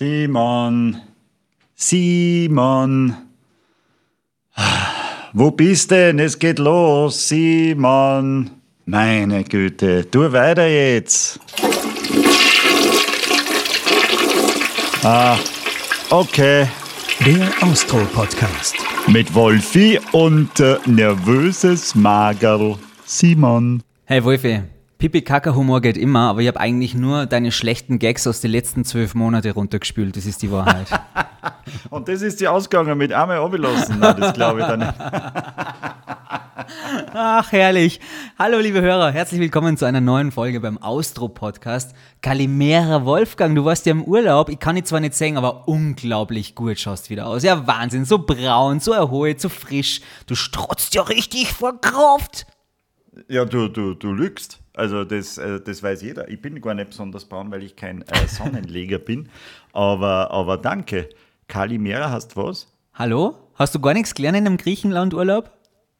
Simon, Simon, wo bist denn? Es geht los, Simon. Meine Güte, tu weiter jetzt. Ah, okay. Der Austro-Podcast. Mit Wolfi und äh, nervöses Magerl. Simon. Hey Wolfi, Pipi-Kaka-Humor geht immer, aber ich habe eigentlich nur deine schlechten Gags aus den letzten zwölf Monaten runtergespült. Das ist die Wahrheit. Und das ist die Ausgabe mit einmal abgelassen. Nein, das glaube ich dann nicht. Ach, herrlich. Hallo, liebe Hörer. Herzlich willkommen zu einer neuen Folge beim Austro-Podcast. Kalimera Wolfgang, du warst ja im Urlaub. Ich kann dich zwar nicht sehen, aber unglaublich gut schaust wieder aus. Ja, Wahnsinn. So braun, so erholt, so frisch. Du strotzt ja richtig vor Kraft. Ja, du, du, du lügst. Also das, äh, das weiß jeder. Ich bin gar nicht besonders braun, weil ich kein äh, Sonnenleger bin. Aber, aber danke. Kalimera hast was? Hallo? Hast du gar nichts gelernt in einem Griechenland-Urlaub?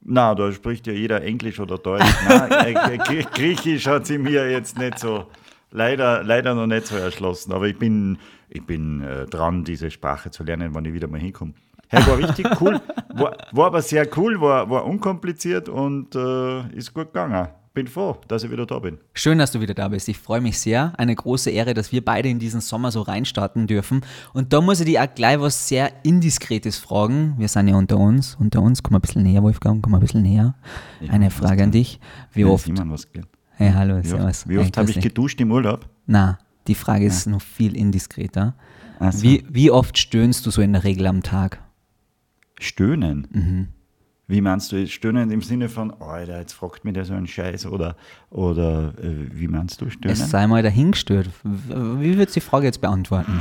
Na, da spricht ja jeder Englisch oder Deutsch. Nein, äh, äh, Griechisch hat sie mir jetzt nicht so, leider, leider noch nicht so erschlossen. Aber ich bin, ich bin äh, dran, diese Sprache zu lernen, wann ich wieder mal hinkomme. Hey, war richtig cool. War, war aber sehr cool, war, war unkompliziert und äh, ist gut gegangen. Bin froh, dass ich wieder da bin. Schön, dass du wieder da bist. Ich freue mich sehr. Eine große Ehre, dass wir beide in diesen Sommer so reinstarten dürfen. Und da muss ich dir auch gleich was sehr Indiskretes fragen. Wir sind ja unter uns. Unter uns. Komm mal ein bisschen näher, Wolfgang. Komm mal ein bisschen näher. Ja, Eine Frage an dich. Wie Ja, oft? Was? Hey, hallo, Wie oft, wie oft habe ich geduscht im Urlaub? Na, die Frage ist noch viel indiskreter. So. Wie, wie oft stöhnst du so in der Regel am Tag? Stöhnen. Mhm. Wie meinst du jetzt Stöhnen im Sinne von, Alter, jetzt fragt mich der so einen Scheiß oder, oder äh, wie meinst du Stöhnen? Es sei mal dahingestört. Wie würdest du die Frage jetzt beantworten?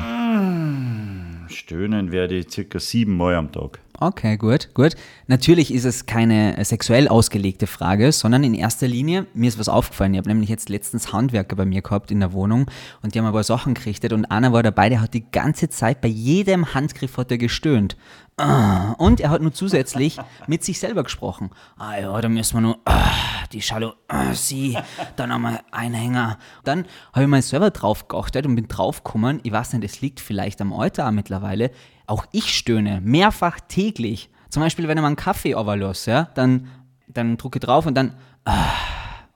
Stöhnen werde ich circa sieben Mal am Tag. Okay, gut, gut. Natürlich ist es keine sexuell ausgelegte Frage, sondern in erster Linie, mir ist was aufgefallen. Ich habe nämlich jetzt letztens Handwerker bei mir gehabt in der Wohnung und die haben ein paar Sachen gerichtet und einer war dabei, der hat die ganze Zeit bei jedem Handgriff hat er gestöhnt. Ah, Und er hat nur zusätzlich mit sich selber gesprochen. Ah ja, da müssen wir nur ah, die Jalousie, dann einmal Einhänger. Dann habe ich mal selber drauf geachtet und bin draufgekommen. Ich weiß nicht, es liegt vielleicht am Alter auch mittlerweile. Auch ich stöhne mehrfach täglich. Zum Beispiel, wenn ich mal einen Kaffee overlasse, ja, dann, dann drücke ich drauf und dann ah,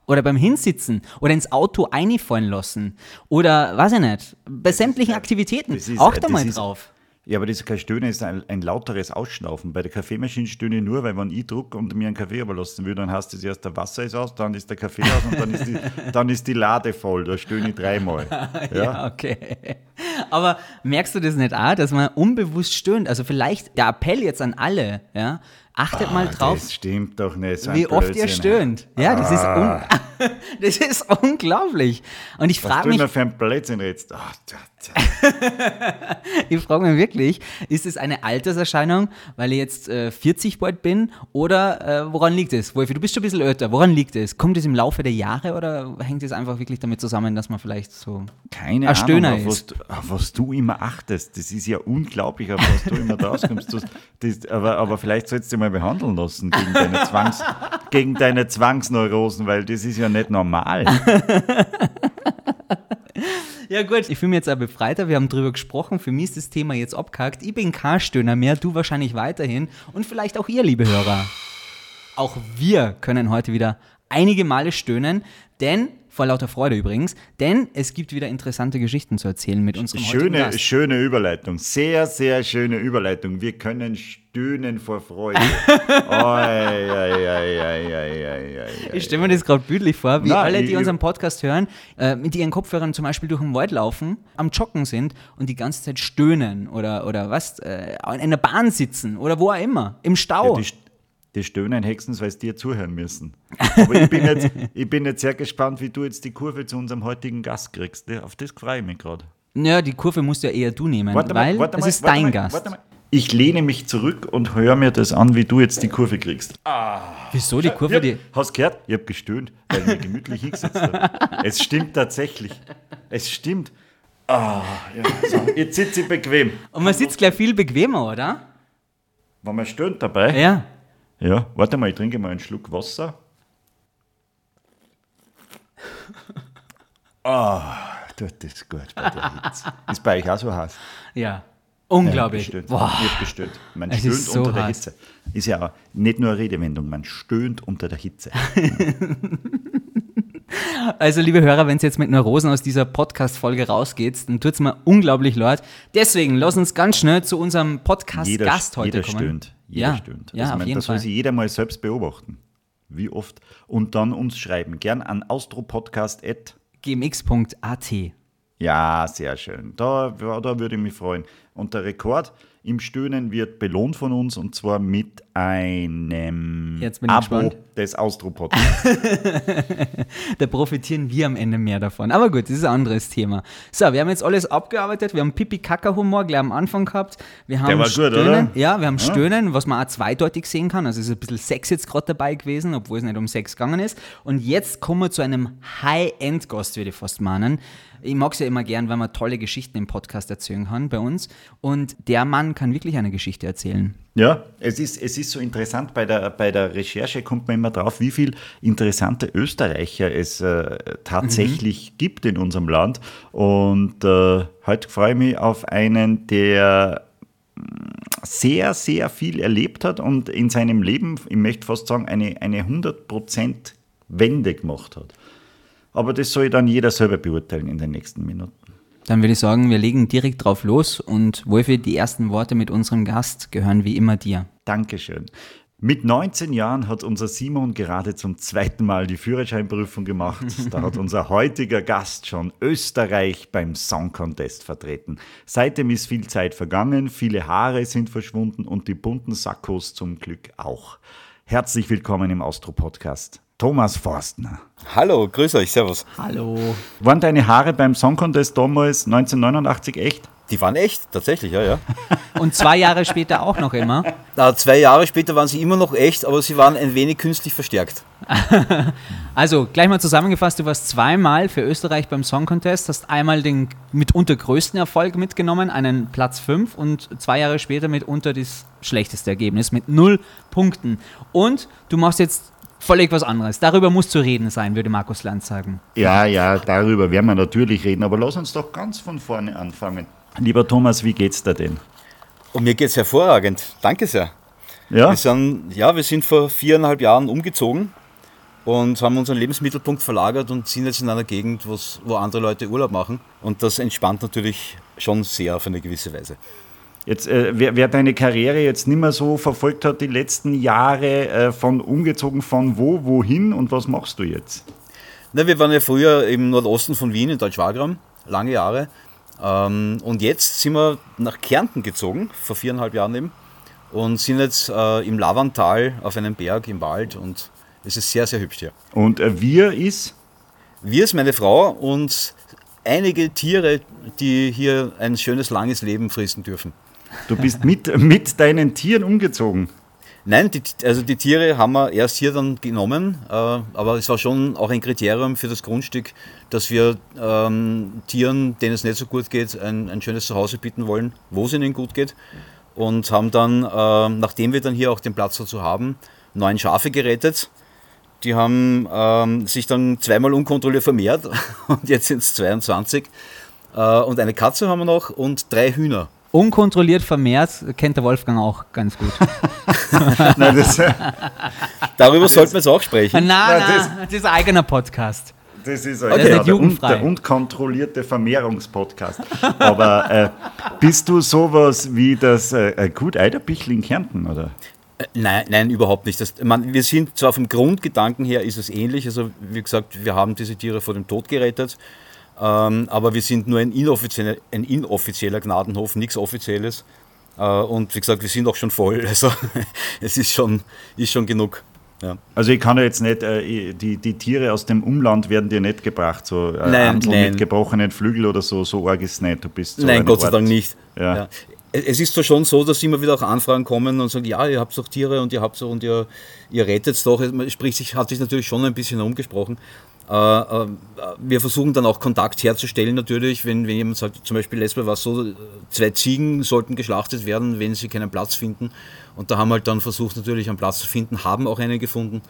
oder beim Hinsitzen oder ins Auto einfallen lassen oder weiß ich nicht, bei sämtlichen Aktivitäten. das ist- Auch da mal drauf. Ja, aber das ist Stöhnen, ist ein, ein lauteres Ausschnaufen. Bei der Kaffeemaschine stöhne ich nur, weil wenn ich druck und mir einen Kaffee überlassen will, dann heißt es erst, der Wasser ist aus, dann ist der Kaffee aus und dann ist die, dann ist die Lade voll. Da stöhne ich dreimal. Ja? Ja, okay. Aber merkst du das nicht auch, dass man unbewusst stöhnt? Also vielleicht der Appell jetzt an alle, ja, achtet mal drauf, Ah, Das stimmt doch nicht. so wie oft ihr stöhnt. Ja, das ist, un das ist unglaublich. Und ich Was frage du mich, immer für ein Blödsinn redest. Tja. ich frage mich wirklich, ist es eine Alterserscheinung, weil ich jetzt äh, 40 bald bin oder äh, woran liegt es? Wolfi, du bist schon ein bisschen älter. Woran liegt es? Kommt es im Laufe der Jahre oder hängt es einfach wirklich damit zusammen, dass man vielleicht so Keine ein Ahnung, Stöhner auf was, ist? du, auf was du immer achtest. Das ist ja unglaublich, auf was du immer draus kommst. Du, das, aber, aber vielleicht sollst du dich mal behandeln lassen gegen deine, Zwangs, gegen deine Zwangsneurosen, weil das ist ja nicht normal. Ja gut, ich fühle mich jetzt auch befreiter, wir haben drüber gesprochen, für mich ist das Thema jetzt abgehakt. Ich bin kein Stöhner mehr, du wahrscheinlich weiterhin. Und vielleicht auch ihr, liebe Hörer. Auch wir können heute wieder einige Male stöhnen, denn, vor lauter Freude übrigens, denn es gibt wieder interessante Geschichten zu erzählen mit unserem heutigen Schöne, Gast. schöne Überleitung. Sehr, sehr schöne Überleitung. Wir können stöhnen vor Freude. Ich stelle mir das gerade bildlich vor, wie Nein, alle, ich- die unseren Podcast hören, äh, mit ihren Kopfhörern zum Beispiel durch den Wald laufen, am Joggen sind und die ganze Zeit stöhnen oder, oder was, äh, in der Bahn sitzen oder wo auch immer, im Stau. Ja, die, stöhnen höchstens, weil sie dir zuhören müssen. Aber ich bin, jetzt, ich bin jetzt sehr gespannt, wie du jetzt die Kurve zu unserem heutigen Gast kriegst. Auf das freue ich mich gerade. Ja, die Kurve musst ja eher du nehmen, weil es ist warte dein mal, Gast. warte mal. Ich lehne mich zurück und höre mir das an, wie du jetzt die Kurve kriegst. Wieso die Kurve? Ja, Die, hast du gehört? Ich habe gestöhnt, weil ich mir gemütlich hingesetzt habe. Es stimmt tatsächlich. Es stimmt. Ah, ja, so. Jetzt sitze ich bequem. und man sitzt gleich viel bequemer, oder? Wenn man stöhnt dabei. Ja. Ja, warte mal, ich trinke mal einen Schluck Wasser. Ah, tut das gut bei der Hitze. Ist bei euch auch so heiß? Ja, unglaublich. Boah. Ich hab bestellt. Man Es stöhnt so unter der heiß. Hitze. Ist ja auch nicht nur eine Redewendung, man stöhnt unter der Hitze. Also, liebe Hörer, wenn ihr jetzt mit Neurosen aus dieser Podcast-Folge rausgeht, dann tut es mir unglaublich leid. Deswegen, lass uns ganz schnell zu unserem Podcast-Gast heute jeder kommen. stöhnt. Jeder ja, stöhnt. Ja, Also, auf man- jeden das soll Fall. sich jeder mal selbst beobachten. Wie oft. Und dann uns schreiben. Gern an austropodcast.at. gmx.at. Ja, sehr schön. Da, da würde ich mich freuen. Und der Rekord im Stöhnen wird belohnt von uns und zwar mit einem Abo gespannt. des Austro-Podcasts. Da profitieren wir am Ende mehr davon. Aber gut, das ist ein anderes Thema. So, wir haben jetzt alles abgearbeitet. Wir haben Pipi-Kaka-Humor gleich am Anfang gehabt. Wir haben war gut, Stöhnen. oder? Ja, wir haben Stöhnen, was man auch zweideutig sehen kann. Also es ist ein bisschen Sex jetzt gerade dabei gewesen, obwohl es nicht um Sex gegangen ist. Und jetzt kommen wir zu einem High-End-Gast, würde ich fast meinen. Ich mag es ja immer gern, wenn man tolle Geschichten im Podcast erzählen kann bei uns. Und der Mann kann wirklich eine Geschichte erzählen. Ja, es ist, es ist so interessant, bei der, bei der Recherche kommt man immer drauf, wie viele interessante Österreicher es äh, tatsächlich gibt in unserem Land. Und äh, heute freue ich mich auf einen, der mh, sehr, sehr viel erlebt hat und in seinem Leben, ich möchte fast sagen, eine, eine 100% Wende gemacht hat. Aber das soll dann jeder selber beurteilen in den nächsten Minuten. Dann würde ich sagen, wir legen direkt drauf los. Und Wolfi, die ersten Worte mit unserem Gast gehören wie immer dir. Dankeschön. Mit 19 Jahren hat unser Simon gerade zum zweiten Mal die Führerscheinprüfung gemacht. Da hat unser heutiger Gast schon Österreich beim Song Contest vertreten. Seitdem ist viel Zeit vergangen, viele Haare sind verschwunden und die bunten Sakkos zum Glück auch. Herzlich willkommen im Austro-Podcast. Thomas Forstner. Hallo, grüß euch, servus. Hallo. Waren deine Haare beim Song Contest damals 1989 echt? Die waren echt, tatsächlich, ja, ja. Und zwei Jahre später auch noch immer. Na, zwei Jahre später waren sie immer noch echt, aber sie waren ein wenig künstlich verstärkt. Also, gleich mal zusammengefasst, du warst zweimal für Österreich beim Song Contest, hast einmal den mitunter größten Erfolg mitgenommen, einen Platz 5 und zwei Jahre später mitunter das schlechteste Ergebnis mit null Punkten. Und du machst jetzt völlig was anderes. Darüber muss zu reden sein, würde Markus Land sagen. Ja, ja, darüber werden wir natürlich reden, aber lass uns doch ganz von vorne anfangen. Lieber Thomas, wie geht's dir denn? Und mir geht's hervorragend. Danke sehr. Ja? Wir sind, ja, wir sind vor viereinhalb Jahren umgezogen und haben unseren Lebensmittelpunkt verlagert und sind jetzt in einer Gegend, wo andere Leute Urlaub machen. Und das entspannt natürlich schon sehr auf eine gewisse Weise. Jetzt, äh, wer, wer deine Karriere jetzt nicht mehr so verfolgt hat, die letzten Jahre, äh, von umgezogen von wo, wohin und was machst du jetzt? Na, wir waren ja früher im Nordosten von Wien, in Deutschwagram, lange Jahre. Ähm, und jetzt sind wir nach Kärnten gezogen, vor viereinhalb Jahren eben. Und sind jetzt äh, im Lavantal auf einem Berg im Wald und es ist sehr, sehr hübsch hier. Und äh, wir ist, Wir ist meine Frau und einige Tiere, die hier ein schönes, langes Leben fristen dürfen. Du bist mit, mit deinen Tieren umgezogen. Nein, die, also die Tiere haben wir erst hier dann genommen, äh, aber es war schon auch ein Kriterium für das Grundstück, dass wir ähm, Tieren, denen es nicht so gut geht, ein, ein schönes Zuhause bieten wollen, wo es ihnen gut geht. Und haben dann, äh, nachdem wir dann hier auch den Platz dazu haben, neun Schafe gerettet. Die haben ähm, sich dann zweimal unkontrolliert vermehrt und jetzt sind es 22. Äh, und eine Katze haben wir noch und drei Hühner. Unkontrolliert vermehrt kennt der Wolfgang auch ganz gut. Nein, das, Darüber sollten wir jetzt auch sprechen. Na, Na, na, das ist ein eigener Podcast. das ist Okay. ja, Das ist der, un, der unkontrollierte Vermehrungspodcast. Aber äh, bist du sowas wie das äh, Gut Eiderbichl in Kärnten, oder? Äh, Nein, nein, überhaupt nicht. Das, man, wir sind zwar vom Grundgedanken her ist es ähnlich. Also wie gesagt, wir haben diese Tiere vor dem Tod gerettet, ähm, aber wir sind nur ein inoffizieller, ein inoffizieller Gnadenhof, nichts Offizielles. Äh, und wie gesagt, wir sind auch schon voll. Also es ist schon, ist schon genug. Ja. Also ich kann ja jetzt nicht, äh, die, die Tiere aus dem Umland werden dir nicht gebracht, so äh, Nein, nein. mit gebrochenen Flügel oder so, so arg ist es nicht. Du bist so Nein, ein Gott sei Ort. Dank nicht. Ja. Ja. Es ist zwar schon so, dass immer wieder auch Anfragen kommen und sagen, ja, ihr habt doch Tiere und ihr habt so und ihr, ihr rettet es doch. Man spricht sich, hat sich natürlich schon ein bisschen herumgesprochen. Äh, äh, wir versuchen dann auch Kontakt herzustellen natürlich, wenn, wenn jemand sagt, zum Beispiel letztes Mal war es so, zwei Ziegen sollten geschlachtet werden, wenn sie keinen Platz finden. Und da haben wir halt dann versucht, natürlich einen Platz zu finden, haben auch einen gefunden.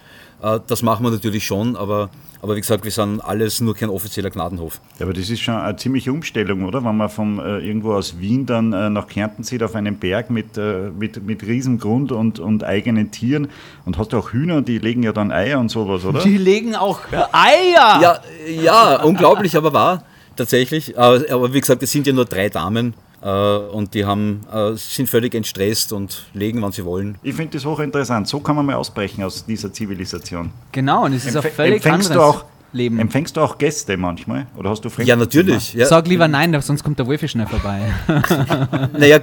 Äh, das machen wir natürlich schon, aber, aber wie gesagt, wir sind alles nur kein offizieller Gnadenhof. Ja, aber das ist schon eine ziemliche Umstellung, oder? Wenn man von äh, irgendwo aus Wien dann äh, nach Kärnten zieht, auf einen Berg mit, äh, mit, mit Riesengrund und, und eigenen Tieren. Und hast du auch Hühner, die legen ja dann Eier und sowas, oder? Die legen auch Eier! Ja, ja unglaublich, aber wahr, tatsächlich. Aber, aber wie gesagt, es sind ja nur drei Damen. Äh, und die haben, äh, sind völlig entstresst und legen, wann sie wollen. Ich finde das hochinteressant. So kann man mal ausbrechen aus dieser Zivilisation. Genau, und es ist Empf auch völlig empfängst anderes du auch, Leben. Empfängst du auch Gäste manchmal? Oder hast du Fremd Ja, natürlich. Ja. Sag lieber nein, sonst kommt der Wolfi schnell vorbei. Naja,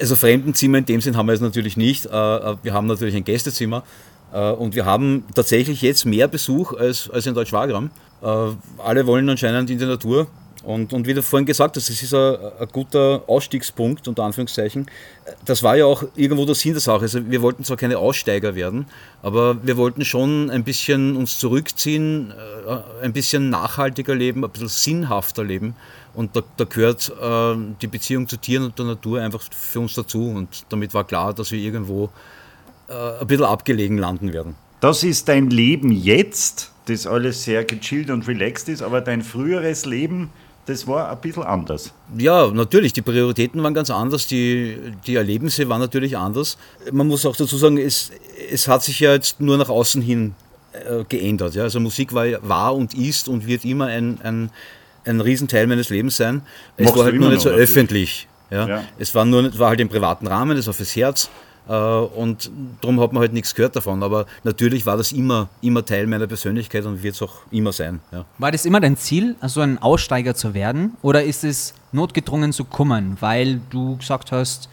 also Fremdenzimmer in dem Sinn haben wir es natürlich nicht. Äh, Wir haben natürlich ein Gästezimmer und wir haben tatsächlich jetzt mehr Besuch als, als in Deutschwagram. Alle wollen anscheinend in die Natur. Und, und wie du vorhin gesagt hast, das ist ein, ein guter Ausstiegspunkt, unter Anführungszeichen. Das war ja auch irgendwo der Sinn der Sache. Also wir wollten zwar keine Aussteiger werden, aber wir wollten schon ein bisschen uns zurückziehen, äh, ein bisschen nachhaltiger leben, ein bisschen sinnhafter leben. Und da, da gehört äh, die Beziehung zu Tieren und der Natur einfach für uns dazu. Und damit war klar, dass wir irgendwo äh, ein bisschen abgelegen landen werden. Das ist dein Leben jetzt, das alles sehr gechillt und relaxed ist, aber dein früheres Leben, das war ein bisschen anders. Ja, natürlich, die Prioritäten waren ganz anders, die, die Erlebnisse waren natürlich anders. Man muss auch dazu sagen, es, es hat sich ja jetzt nur nach außen hin äh, geändert. Ja? Also Musik war, war und ist und wird immer ein, ein, ein Riesenteil meines Lebens sein. Es Machst war halt nur nicht so natürlich. öffentlich. Ja? Ja. Es war, nur, war halt im privaten Rahmen, es war fürs Herz. Äh, und darum hat man halt nichts gehört davon. Aber natürlich war das immer, immer Teil meiner Persönlichkeit und wird es auch immer sein. Ja. War das immer dein Ziel, also ein Aussteiger zu werden? Oder ist es notgedrungen zu kommen, weil du gesagt hast,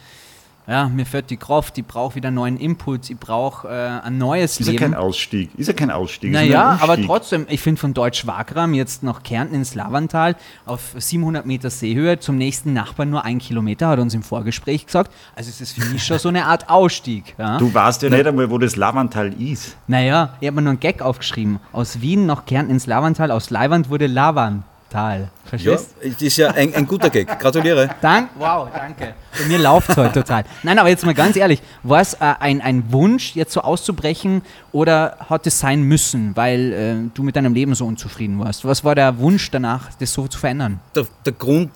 ja, mir fehlt die Kraft, ich brauche wieder neuen Input, ich brauche äh, ein neues Ist ja Leben. kein Ausstieg. Ist ja kein Ausstieg. ist Naja, aber trotzdem, ich finde von Deutsch-Wagram jetzt nach Kärnten ins Lavantal auf 700 Meter Seehöhe zum nächsten Nachbarn nur ein Kilometer, hat er uns im Vorgespräch gesagt. Also es ist für mich schon so eine Art Ausstieg. Ja? Du weißt ja nicht einmal, wo das Lavantal ist. Naja, ich habe mir nur einen Gag aufgeschrieben. Aus Wien nach Kärnten ins Lavantal, aus Leiwand wurde Lavantal. Ja, Verstehst es ist ja ein, ein guter Gag. Gratuliere. Dank, wow, danke. Bei mir läuft es heute total. Nein, aber jetzt mal ganz ehrlich, war es äh, ein, ein Wunsch, jetzt so auszubrechen oder hat es sein müssen, weil äh, du mit deinem Leben so unzufrieden warst? Was war der Wunsch danach, das so zu verändern? der, der Grund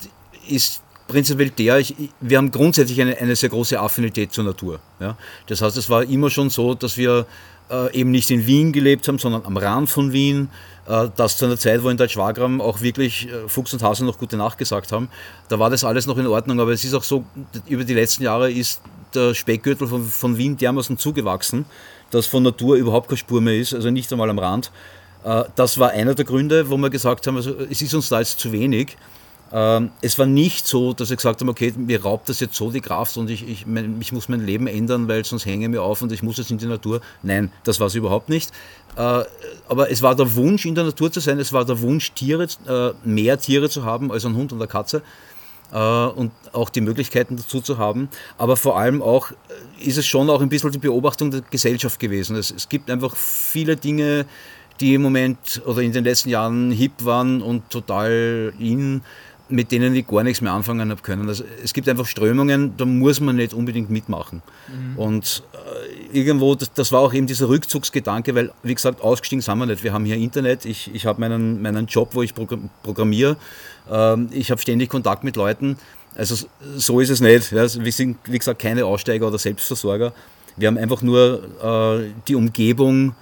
ist prinzipiell der, ich- wir haben grundsätzlich eine, eine sehr große Affinität zur Natur. Ja? Das heißt, es war immer schon so, dass wir äh, eben nicht in Wien gelebt haben, sondern am Rand von Wien. Äh, das zu einer Zeit, wo in Deutschwagram auch wirklich äh, Fuchs und Hase noch gute Nacht gesagt haben. Da war das alles noch in Ordnung, aber es ist auch so, über die letzten Jahre ist der Speckgürtel von, von Wien dermaßen zugewachsen, dass von Natur überhaupt keine Spur mehr ist, also nicht einmal am Rand. Äh, Das war einer der Gründe, wo wir gesagt haben, also es ist uns da jetzt zu wenig. Ähm, Es war nicht so, dass wir gesagt haben, okay, mir raubt das jetzt so die Kraft und ich, ich, ich muss mein Leben ändern, weil sonst hänge ich mir auf und ich muss jetzt in die Natur. Nein, das war es überhaupt nicht. Äh, Aber es war der Wunsch, in der Natur zu sein, es war der Wunsch, Tiere, äh, mehr Tiere zu haben als ein Hund und eine Katze äh, und auch die Möglichkeiten dazu zu haben. Aber vor allem auch ist es schon auch ein bisschen die Beobachtung der Gesellschaft gewesen. Es, es gibt einfach viele Dinge, die im Moment oder in den letzten Jahren hip waren und total in, mit denen ich gar nichts mehr anfangen habe können. Also es gibt einfach Strömungen, da muss man nicht unbedingt mitmachen. Und äh, irgendwo, das, das war auch eben dieser Rückzugsgedanke, weil, wie gesagt, ausgestiegen sind wir nicht. Wir haben hier Internet, ich, ich habe meinen, meinen Job, wo ich program- programmiere, ähm, ich habe ständig Kontakt mit Leuten. Also so ist es nicht. Ja. Wir sind, wie gesagt, keine Aussteiger oder Selbstversorger. Wir haben einfach nur äh, die Umgebung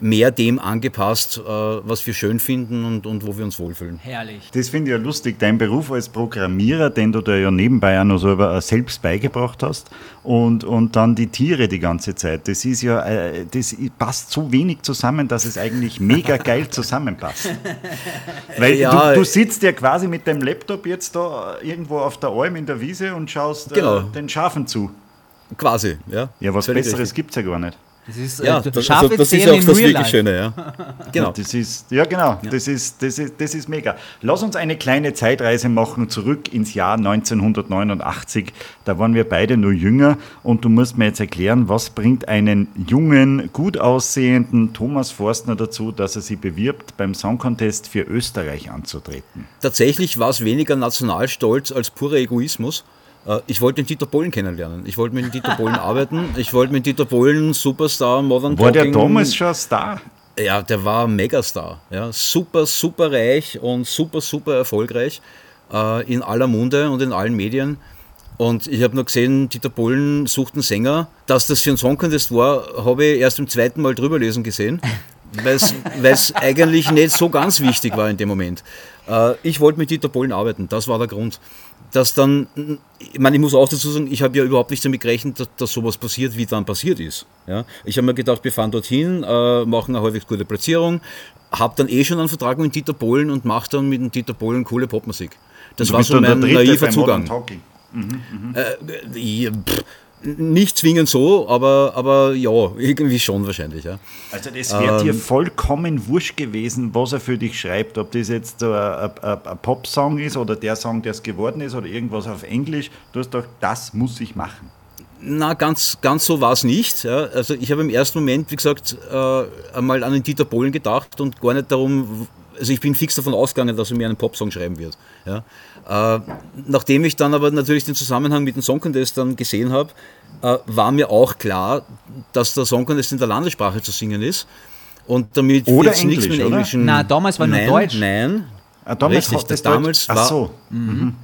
mehr dem angepasst, äh, was wir schön finden und, und wo wir uns wohlfühlen. Herrlich. Das finde ich ja lustig. Dein Beruf als Programmierer, den du dir ja nebenbei auch noch selber äh, selbst beigebracht hast und, und dann die Tiere die ganze Zeit. Das ist ja, äh, das passt so wenig zusammen, dass es eigentlich mega geil zusammenpasst. Weil Ja, du, du sitzt ja quasi mit deinem Laptop jetzt da irgendwo auf der Alm in der Wiese und schaust Genau. äh, den Schafen zu. Quasi, ja. Ja, was Besseres gibt es ja gar nicht. Das ist Ja, äh, das, also, das ist auch in das wirklich Life. Schöne, ja. Genau. Das ist, ja, genau. Das, ist, das, ist, das ist mega. Lass uns eine kleine Zeitreise machen zurück ins Jahr 1989. Da waren wir beide nur jünger und du musst mir jetzt erklären, was bringt einen jungen, gut aussehenden Thomas Forstner dazu, dass er sich bewirbt, beim Song Contest für Österreich anzutreten? Tatsächlich war es weniger Nationalstolz als purer Egoismus. Äh, ich wollte den Dieter Bohlen kennenlernen. Ich wollte mit dem Dieter Bohlen arbeiten. Ich wollte mit Dieter Bohlen Superstar Modern War der Talking- damals schon ein Star? ja, der war ein Megastar. Ja. Super, super reich und super, super erfolgreich äh, in aller Munde und in allen Medien. Und ich habe nur gesehen, Dieter Bohlen sucht einen Sänger. Dass das für einen Song Contest war, habe ich erst im zweiten Mal drüber lesen gesehen, weil es eigentlich nicht so ganz wichtig war in dem Moment. Äh, ich wollte mit Dieter Bohlen arbeiten, das war der Grund. Dass dann, ich meine, ich muss auch dazu sagen, ich habe ja überhaupt nicht damit gerechnet, dass, dass sowas passiert, wie dann passiert ist. Ja? Ich habe mir gedacht, wir fahren dorthin, äh, machen eine halbwegs gute Platzierung, habe dann eh schon einen Vertrag mit Dieter Bohlen und mache dann mit dem Dieter Bohlen coole Popmusik. Das war so mein naiver Zugang. Talking. Äh, ja, pff, nicht zwingend so, aber, aber ja, irgendwie schon wahrscheinlich. Ja. Also das wäre Ähm. dir vollkommen wurscht gewesen, was er für dich schreibt. Ob das jetzt so ein, ein, ein Pop-Song ist oder der Song, der es geworden ist oder irgendwas auf Englisch. Du hast doch, das muss ich machen. Na, ganz, ganz so war es nicht. Ja. Also ich habe im ersten Moment, wie gesagt, äh, einmal an den Dieter Bohlen gedacht und gar nicht darum, also ich bin fix davon ausgegangen, dass er mir einen Popsong schreiben wird. Ja. Äh, nachdem ich dann aber natürlich den Zusammenhang mit dem Song Contest dann gesehen habe, äh, war mir auch klar, dass der Song Contest in der Landessprache zu singen ist. Und damit Oder jetzt nichts mit Englisch, oder? Englischen. Na, damals war nur nein, Deutsch. Nein, Ah, damals Richtig, das damals Deutsch- Ach war- so.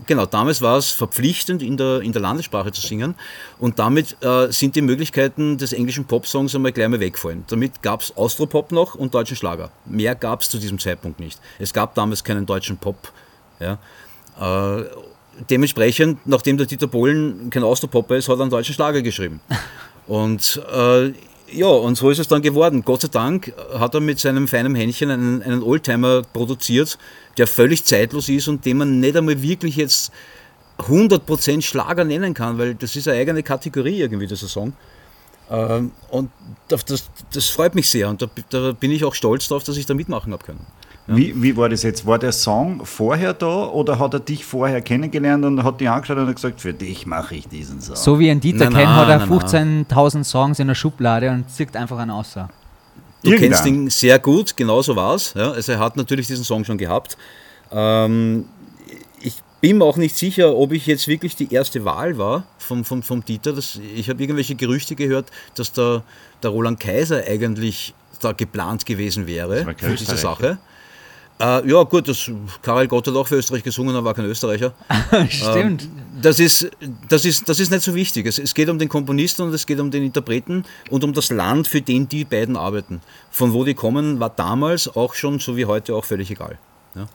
Genau, damals war es verpflichtend, in der, in der Landessprache zu singen. Und damit äh, sind die Möglichkeiten des englischen Popsongs einmal gleich mal weggefallen. Damit gab es Austropop noch und deutschen Schlager. Mehr gab es zu diesem Zeitpunkt nicht. Es gab damals keinen deutschen Pop. Ja. Äh, dementsprechend, nachdem der Dieter Bohlen kein Austropopper ist, hat er einen deutschen Schlager geschrieben. Und äh, ja, und so ist es dann geworden. Gott sei Dank hat er mit seinem feinen Händchen einen, einen Oldtimer produziert, der völlig zeitlos ist und den man nicht einmal wirklich jetzt 100% Schlager nennen kann, weil das ist eine eigene Kategorie irgendwie, dieser Song. Ähm, und das, das, das freut mich sehr und da, da bin ich auch stolz darauf, dass ich da mitmachen habe können. Wie, wie war das jetzt? War der Song vorher da oder hat er dich vorher kennengelernt und hat dich angeschaut und hat gesagt, für dich mache ich diesen Song? So wie ein Dieter Nein, kennt, nein, hat er nein, 15.000 Songs in der Schublade und zieht einfach einen aus. Du Irgendwann. kennst ihn sehr gut, genau so war es. Ja, also er hat natürlich diesen Song schon gehabt. Ähm, ich bin mir auch nicht sicher, ob ich jetzt wirklich die erste Wahl war vom, vom, vom Dieter. Das, ich habe irgendwelche Gerüchte gehört, dass der, der Roland Kaiser eigentlich da geplant gewesen wäre kein für diese. Sache. Äh, ja gut, das, Karel Gott hat auch für Österreich gesungen, er war kein Österreicher. Stimmt. Das ist, das, ist, das ist nicht so wichtig. Es, es geht um den Komponisten und es geht um den Interpreten und um das Land, für den die beiden arbeiten. Von wo die kommen, war damals auch schon, so wie heute, auch völlig egal. Ja.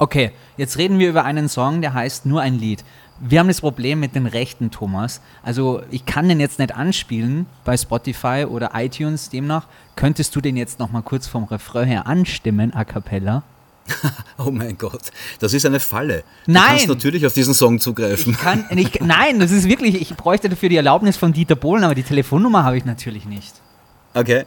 Okay, jetzt reden wir über einen Song, der heißt Nur ein Lied. Wir haben das Problem mit den Rechten, Thomas. Also ich kann den jetzt nicht anspielen bei Spotify oder iTunes. Demnach könntest du den jetzt noch mal kurz vom Refrain her anstimmen, a cappella. Oh mein Gott, das ist eine Falle. Nein! Du kannst natürlich auf diesen Song zugreifen. Ich kann, ich, nein, das ist wirklich, ich bräuchte dafür die Erlaubnis von Dieter Bohlen, aber die Telefonnummer habe ich natürlich nicht. Okay.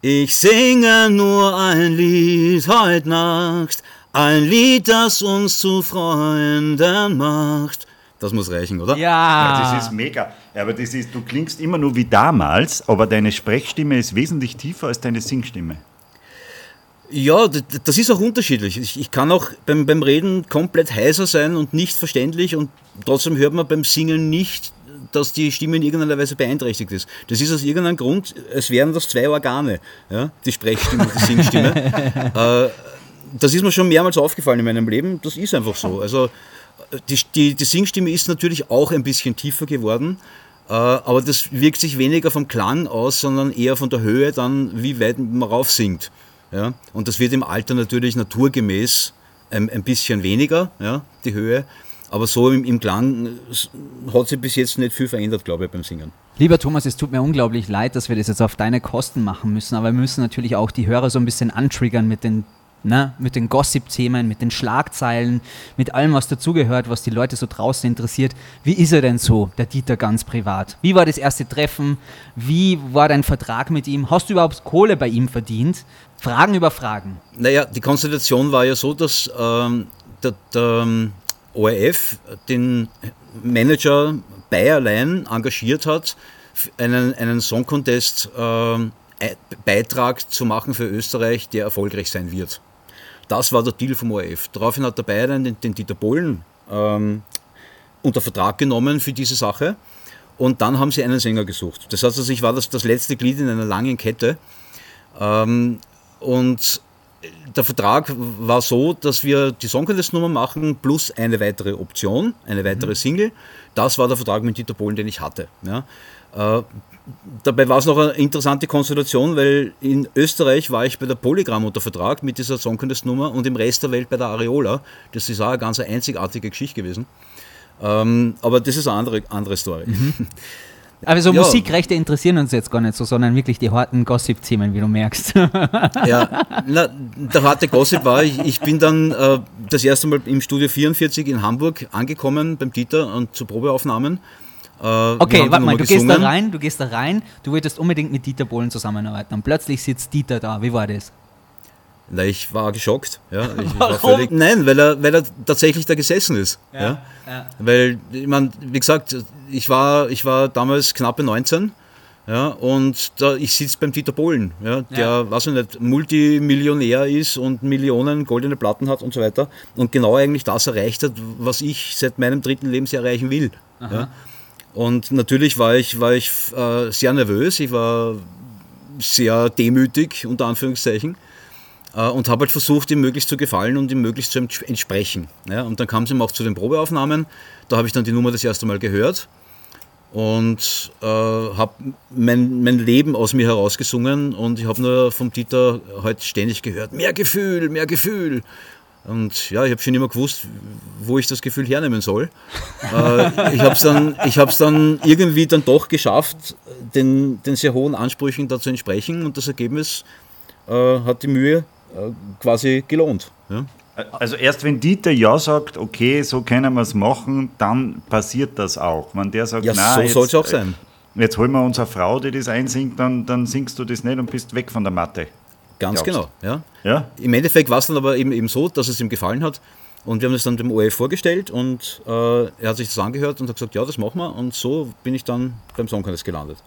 Ich singe nur ein Lied heute Nacht, ein Lied, das uns zu Freunden macht. Das muss reichen, oder? Ja, Ja, das ist mega. Aber das ist, du klingst immer nur wie damals, aber deine Sprechstimme ist wesentlich tiefer als deine Singstimme. Ja, das ist auch unterschiedlich. Ich, ich kann auch beim, beim Reden komplett heiser sein und nicht verständlich und trotzdem hört man beim Singen nicht, dass die Stimme in irgendeiner Weise beeinträchtigt ist. Das ist aus irgendeinem Grund, es wären das zwei Organe, ja? die Sprechstimme und die Singstimme. äh, das ist mir schon mehrmals aufgefallen in meinem Leben, das ist einfach so. Also äh, die, die, die Singstimme ist natürlich auch ein bisschen tiefer geworden, äh, aber das wirkt sich weniger vom Klang aus, sondern eher von der Höhe dann, wie weit man rauf singt. Ja? Und das wird im Alter natürlich naturgemäß ein, ein bisschen weniger, ja, die Höhe. Aber so im, im Klang äh, hat sich bis jetzt nicht viel verändert, glaube ich, beim Singen. Lieber Thomas, es tut mir unglaublich leid, dass wir das jetzt auf deine Kosten machen müssen, aber wir müssen natürlich auch die Hörer so ein bisschen antriggern mit den, ne, mit den Gossip-Themen, mit den Schlagzeilen, mit allem, was dazugehört, was die Leute so draußen interessiert. Wie ist er denn so, der Dieter ganz privat? Wie war das erste Treffen? Wie war dein Vertrag mit ihm? Hast du überhaupt Kohle bei ihm verdient? Fragen über Fragen. Naja, die Konstellation war ja so, dass ähm, der, der ähm, ORF den Manager Bayerlein engagiert hat, einen, einen Song Contest ähm, Ei- Beitrag zu machen für Österreich, der erfolgreich sein wird. Das war der Deal vom ORF. Daraufhin hat der Bayerlein den, den Dieter Bohlen ähm, unter Vertrag genommen für diese Sache und dann haben sie einen Sänger gesucht. Das heißt, also ich war das, das letzte Glied in einer langen Kette ähm, und der Vertrag war so, dass wir die Songcontest-Nummer machen plus eine weitere Option, eine weitere mhm. Single. Das war der Vertrag mit Dieter Bohlen, den ich hatte. Ja. Äh, dabei war es noch eine interessante Konstellation, weil in Österreich war ich bei der Polygram unter Vertrag mit dieser Songcontest-Nummer und im Rest der Welt bei der Areola. Das ist auch eine ganz einzigartige Geschichte gewesen. Ähm, aber das ist eine andere, andere Story. Mhm. Aber so ja. Musikrechte interessieren uns jetzt gar nicht so, sondern wirklich die harten Gossip-Themen, wie du merkst. ja, na, der harte Gossip war, ich, ich bin dann äh, das erste Mal im Studio 44 in Hamburg angekommen beim Dieter und zu Probeaufnahmen. Äh, okay, warte mal, du gehst da rein, du gehst da rein, du wolltest unbedingt mit Dieter Bohlen zusammenarbeiten und plötzlich sitzt Dieter da. Wie war das? Na, ich war geschockt. Ja. Ich war völlig, nein, weil er, weil er tatsächlich da gesessen ist. Ja, ja. ja. Weil, ich meine, wie gesagt, ich war, ich war damals knappe 19 ja, und da, ich sitze beim Dieter Bohlen, ja, der, ja. weiß ich nicht, Multimillionär ist und Millionen goldene Platten hat und so weiter und genau eigentlich das erreicht hat, was ich seit meinem dritten Lebensjahr erreichen will. Ja. Und natürlich war ich, war ich äh, sehr nervös, ich war sehr demütig, unter Anführungszeichen, äh, und habe halt versucht, ihm möglichst zu gefallen und ihm möglichst zu entsprechen. Ja, und dann kam es ihm auch zu den Probeaufnahmen, da habe ich dann die Nummer das erste Mal gehört und äh, habe mein, mein Leben aus mir herausgesungen und ich habe nur vom Dieter halt ständig gehört, mehr Gefühl, mehr Gefühl. Und ja, ich habe schon immer gewusst, wo ich das Gefühl hernehmen soll. äh, ich habe es dann, dann irgendwie dann doch geschafft, den, den sehr hohen Ansprüchen da zu entsprechen und das Ergebnis äh, hat die Mühe äh, quasi gelohnt. Ja? Also erst wenn Dieter ja sagt, okay, so können wir es machen, dann passiert das auch. Wenn der sagt, ja, so soll es auch sein. Äh, jetzt holen wir unsere Frau, die das einsingt, dann, dann singst du das nicht und bist weg von der Matte. Ganz genau, ja. ja. Im Endeffekt war es dann aber eben, eben so, dass es ihm gefallen hat. Und wir haben das dann dem ORF vorgestellt und äh, er hat sich das angehört und hat gesagt, ja, das machen wir. Und so bin ich dann beim Song Contest gelandet.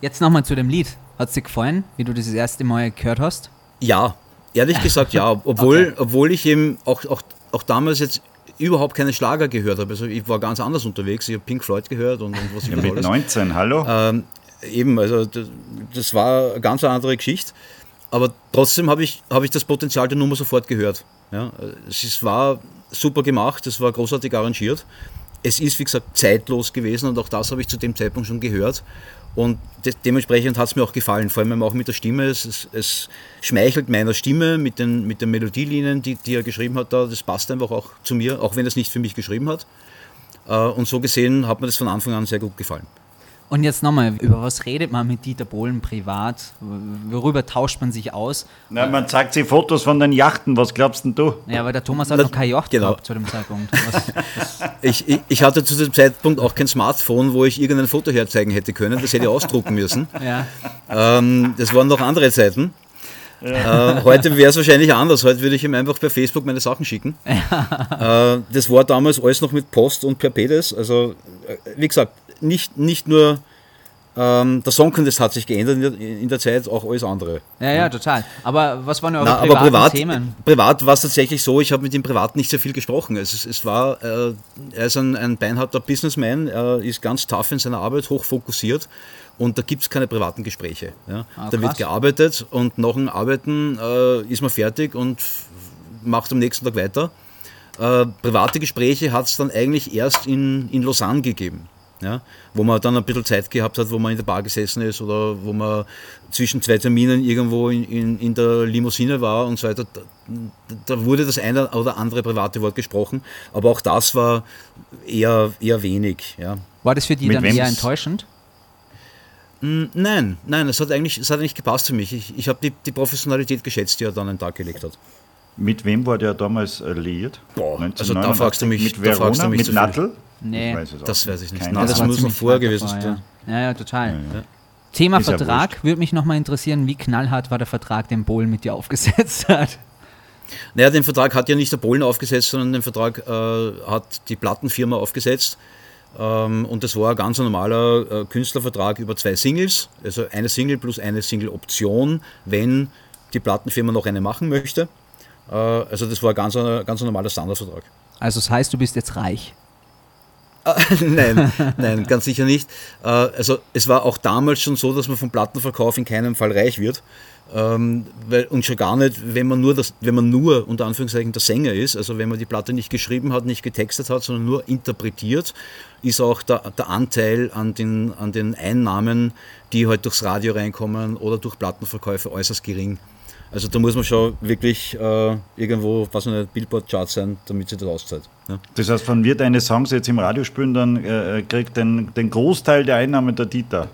Jetzt nochmal zu dem Lied. Hat es dir gefallen, wie du das, das erste Mal gehört hast? Ja, ehrlich gesagt ja. Obwohl, okay. obwohl ich eben auch, auch, auch damals jetzt überhaupt keine Schlager gehört habe. Also ich war ganz anders unterwegs. Ich habe Pink Floyd gehört und, und was ich ja, Mit alles. 19, hallo? Ähm, eben, also das, das, war eine ganz andere Geschichte. Aber trotzdem habe ich, hab ich das Potenzial der Nummer sofort gehört. Ja, es war super gemacht, es war großartig arrangiert. Es ist, wie gesagt, zeitlos gewesen und auch das habe ich zu dem Zeitpunkt schon gehört. Und de dementsprechend hat es mir auch gefallen, vor allem auch mit der Stimme. Es, es, es, schmeichelt meiner Stimme mit den, mit den Melodielinien, die, die er geschrieben hat. Da. Das passt einfach auch zu mir, auch wenn er es nicht für mich geschrieben hat. Äh, und so gesehen hat mir das von Anfang an sehr gut gefallen. Und jetzt nochmal, über was redet man mit Dieter Bohlen privat? Worüber tauscht man sich aus? Na, man zeigt sich Fotos von den Yachten, was glaubst denn du? Ja, aber der Thomas hat Na, noch keine Yacht genau. gehabt zu dem Zeitpunkt. Was, was ich, ich, ich, hatte zu dem Zeitpunkt auch kein Smartphone, wo ich irgendein Foto herzeigen hätte können. Das hätte ich ausdrucken müssen. Ja. Ähm, das waren noch andere Zeiten. Ja. Äh, heute wäre es wahrscheinlich anders. Heute würde ich ihm einfach per Facebook meine Sachen schicken. Ja. Äh, das war damals alles noch mit Post und per PDS. Also, äh, wie gesagt, nicht, nicht nur ähm, der Songcontest hat sich geändert in der, in der, Zeit, auch alles andere. Ja, ja, total. Aber was waren eure Na, privaten privat, Themen? Privat war es tatsächlich so, ich habe mit ihm privat nicht sehr viel gesprochen. Es, es war, äh, er ist ein, ein beinharter Businessman, er ist ganz tough in seiner Arbeit, hoch fokussiert und da gibt es keine privaten Gespräche. Ja. Ah, da wird gearbeitet und nach dem Arbeiten äh, ist man fertig und macht am nächsten Tag weiter. Äh, private Gespräche hat es dann eigentlich erst in, in Lausanne gegeben ja, wo man dann ein bisschen Zeit gehabt hat, wo man in der Bar gesessen ist oder wo man zwischen zwei Terminen irgendwo in, in, in der Limousine war und so weiter. Da, da, wurde das eine oder andere private Wort gesprochen, aber auch das war eher, eher wenig. Ja. War das für die Mit dann eher enttäuschend? Hm, nein, nein, es hat eigentlich, es hat eigentlich gepasst für mich. Ich, ich habe die, die Professionalität geschätzt, die er dann an den Tag gelegt hat. Mit wem war der damals liiert? Boah, also da fragst du mich, mit Verona, mich mit Nattel? Nee, weiß das weiß ich nicht. Nein, das, das muss noch vorher gewesen sein. Ja. ja. ja, total. Ja, Thema Ist Vertrag würde mich nochmal interessieren, wie knallhart war der Vertrag, den Bohlen mit dir aufgesetzt hat? Naja, den Vertrag hat ja nicht der Bohlen aufgesetzt, sondern den Vertrag äh, hat die Plattenfirma aufgesetzt. Ähm, und das war ein ganz normaler äh, Künstlervertrag über zwei Singles, also eine Single plus eine Single-Option, wenn die Plattenfirma noch eine machen möchte. Äh, also das war ein ganz, ganz normaler Standardvertrag. Also das heißt, du bist jetzt reich? nein, nein, ganz sicher nicht. Äh, also es war auch damals schon so, dass man vom Plattenverkauf in keinem Fall reich wird. Ähm, und schon gar nicht, wenn man nur das, wenn man nur unter Anführungszeichen der Sänger ist, also wenn man die Platte nicht geschrieben hat, nicht getextet hat, sondern nur interpretiert, ist auch der, der Anteil an den, an den Einnahmen, die halt durchs Radio reinkommen oder durch Plattenverkäufe äußerst gering. Also da muss man schon wirklich äh, irgendwo, was nicht, Billboard-Chart sein, damit sie das auszahlt. Ja. Das heißt, wenn wir deine Songs jetzt im Radio spielen, dann äh, kriegt den, den Großteil der Einnahmen der Dieter.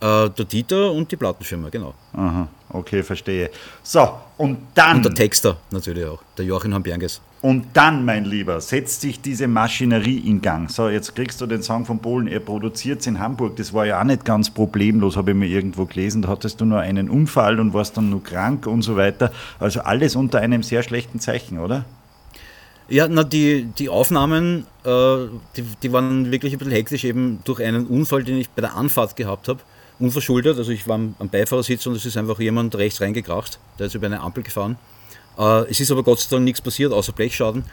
Äh, der Dieter und die Plattenfirma, genau. Aha, okay, verstehe. So, und dann. Und der Texter natürlich auch, der Joachim Hamberges. Und dann, mein Lieber, setzt sich diese Maschinerie in Gang. So, jetzt kriegst du den Song von Polen. Er produziert es in Hamburg. Das war ja auch nicht ganz problemlos, habe ich mir irgendwo gelesen. Da hattest du nur einen Unfall und warst dann nur krank und so weiter. Also alles unter einem sehr schlechten Zeichen, oder? Ja, na, die, die Aufnahmen, äh, die, die waren wirklich ein bisschen hektisch, eben durch einen Unfall, den ich bei der Anfahrt gehabt habe. Unverschuldet, also ich war am, am Beifahrersitz und es ist einfach jemand rechts reingekracht, der ist über eine Ampel gefahren. Äh, es ist aber Gott sei Dank nichts passiert, außer Blechschaden.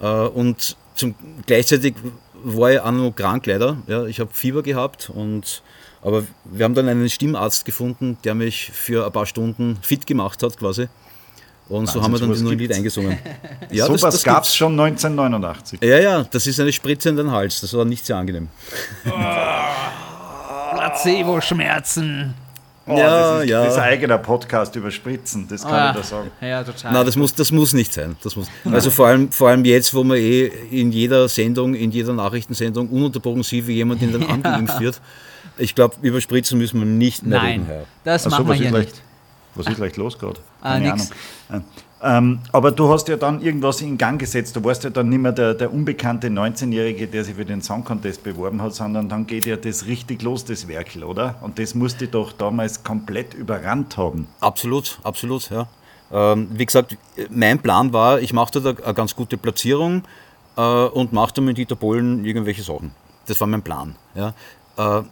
Äh, und zum, gleichzeitig war ich auch noch krank leider. Ja, ich habe Fieber gehabt und aber wir haben dann einen Stimmarzt gefunden, der mich für ein paar Stunden fit gemacht hat quasi. Und Wahnsinn, so haben wir dann das neue Lied eingesungen. Ja, so was gab es schon 1989. Ja, ja, das ist eine Spritze in den Hals. Das war nicht sehr angenehm. Placebo-Schmerzen. Oh, ja, das ist, ja. Das eigener Podcast über Spritzen, das kann ah, ich da sagen. Ja, total. Nein, das muss, das muss nicht sein. Das muss, also vor allem, vor allem jetzt, wo man eh in jeder Sendung, in jeder Nachrichtensendung ununterbrochen sieht, wie jemand in den ja. angeimpft wird. Ich glaube, über Spritzen müssen wir nicht mehr Nein, reden. das Ach machen wir hier nicht. Was ist leicht los gerade? Ah, nix. Ahnung. Ähm, aber du hast ja dann irgendwas in Gang gesetzt. Du warst ja dann nicht mehr der, der unbekannte 19-Jährige, der sich für den Song Contest beworben hat, sondern dann geht ja das richtig los, das Werkel, oder? Und das musste doch damals komplett überrannt haben. Absolut, absolut, ja. Ähm, wie gesagt, mein Plan war, ich mache da eine ganz gute Platzierung äh, und mache da mit Dieter Bohlen irgendwelche Sachen. Das war mein Plan. Ja. Äh,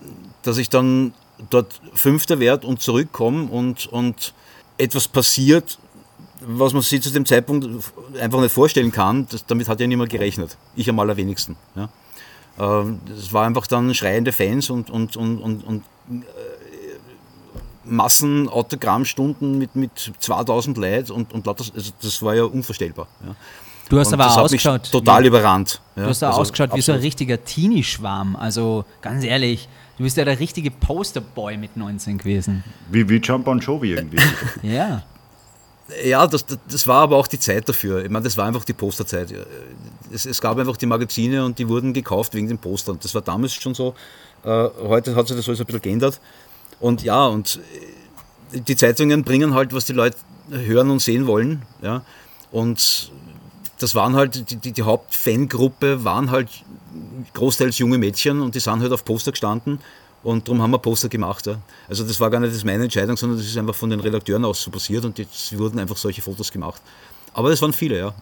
dass ich dann dort Fünfter werde und zurückkomme und, und etwas passiert, was man sich zu dem Zeitpunkt einfach nicht vorstellen kann, das, damit hat ja niemand gerechnet. Ich am allerwenigsten. Ja. Ähm, es war einfach dann schreiende Fans und, und, und, und, und äh, Massen Autogrammstunden mit, mit 2000 Leuten und, und lauter, also das war ja unvorstellbar. Ja. Du hast und aber ausgeschaut. total wie, überrannt. Ja. Du hast auch also ausgeschaut absolut. wie so ein richtiger Teenie-Schwarm. Also ganz ehrlich, du bist ja der richtige Posterboy mit 19 gewesen. Wie, wie John Bon Jovi irgendwie. ja. Ja, das, das war aber auch die Zeit dafür. Ich meine, das war einfach die Posterzeit. Es, es gab einfach die Magazine und die wurden gekauft wegen den Postern. Das war damals schon so. Äh, heute hat sich das alles ein bisschen geändert. Und ja, und äh, die Zeitungen bringen halt, was die Leute hören und sehen wollen. Ja. Und das waren halt, die, die, die Hauptfangruppe waren halt großteils junge Mädchen und die sind halt auf Poster gestanden und darum haben wir Poster gemacht. Ja. Also das war gar nicht meine Entscheidung, sondern das ist einfach von den Redakteuren aus so passiert und es wurden einfach solche Fotos gemacht. Aber das waren viele, ja.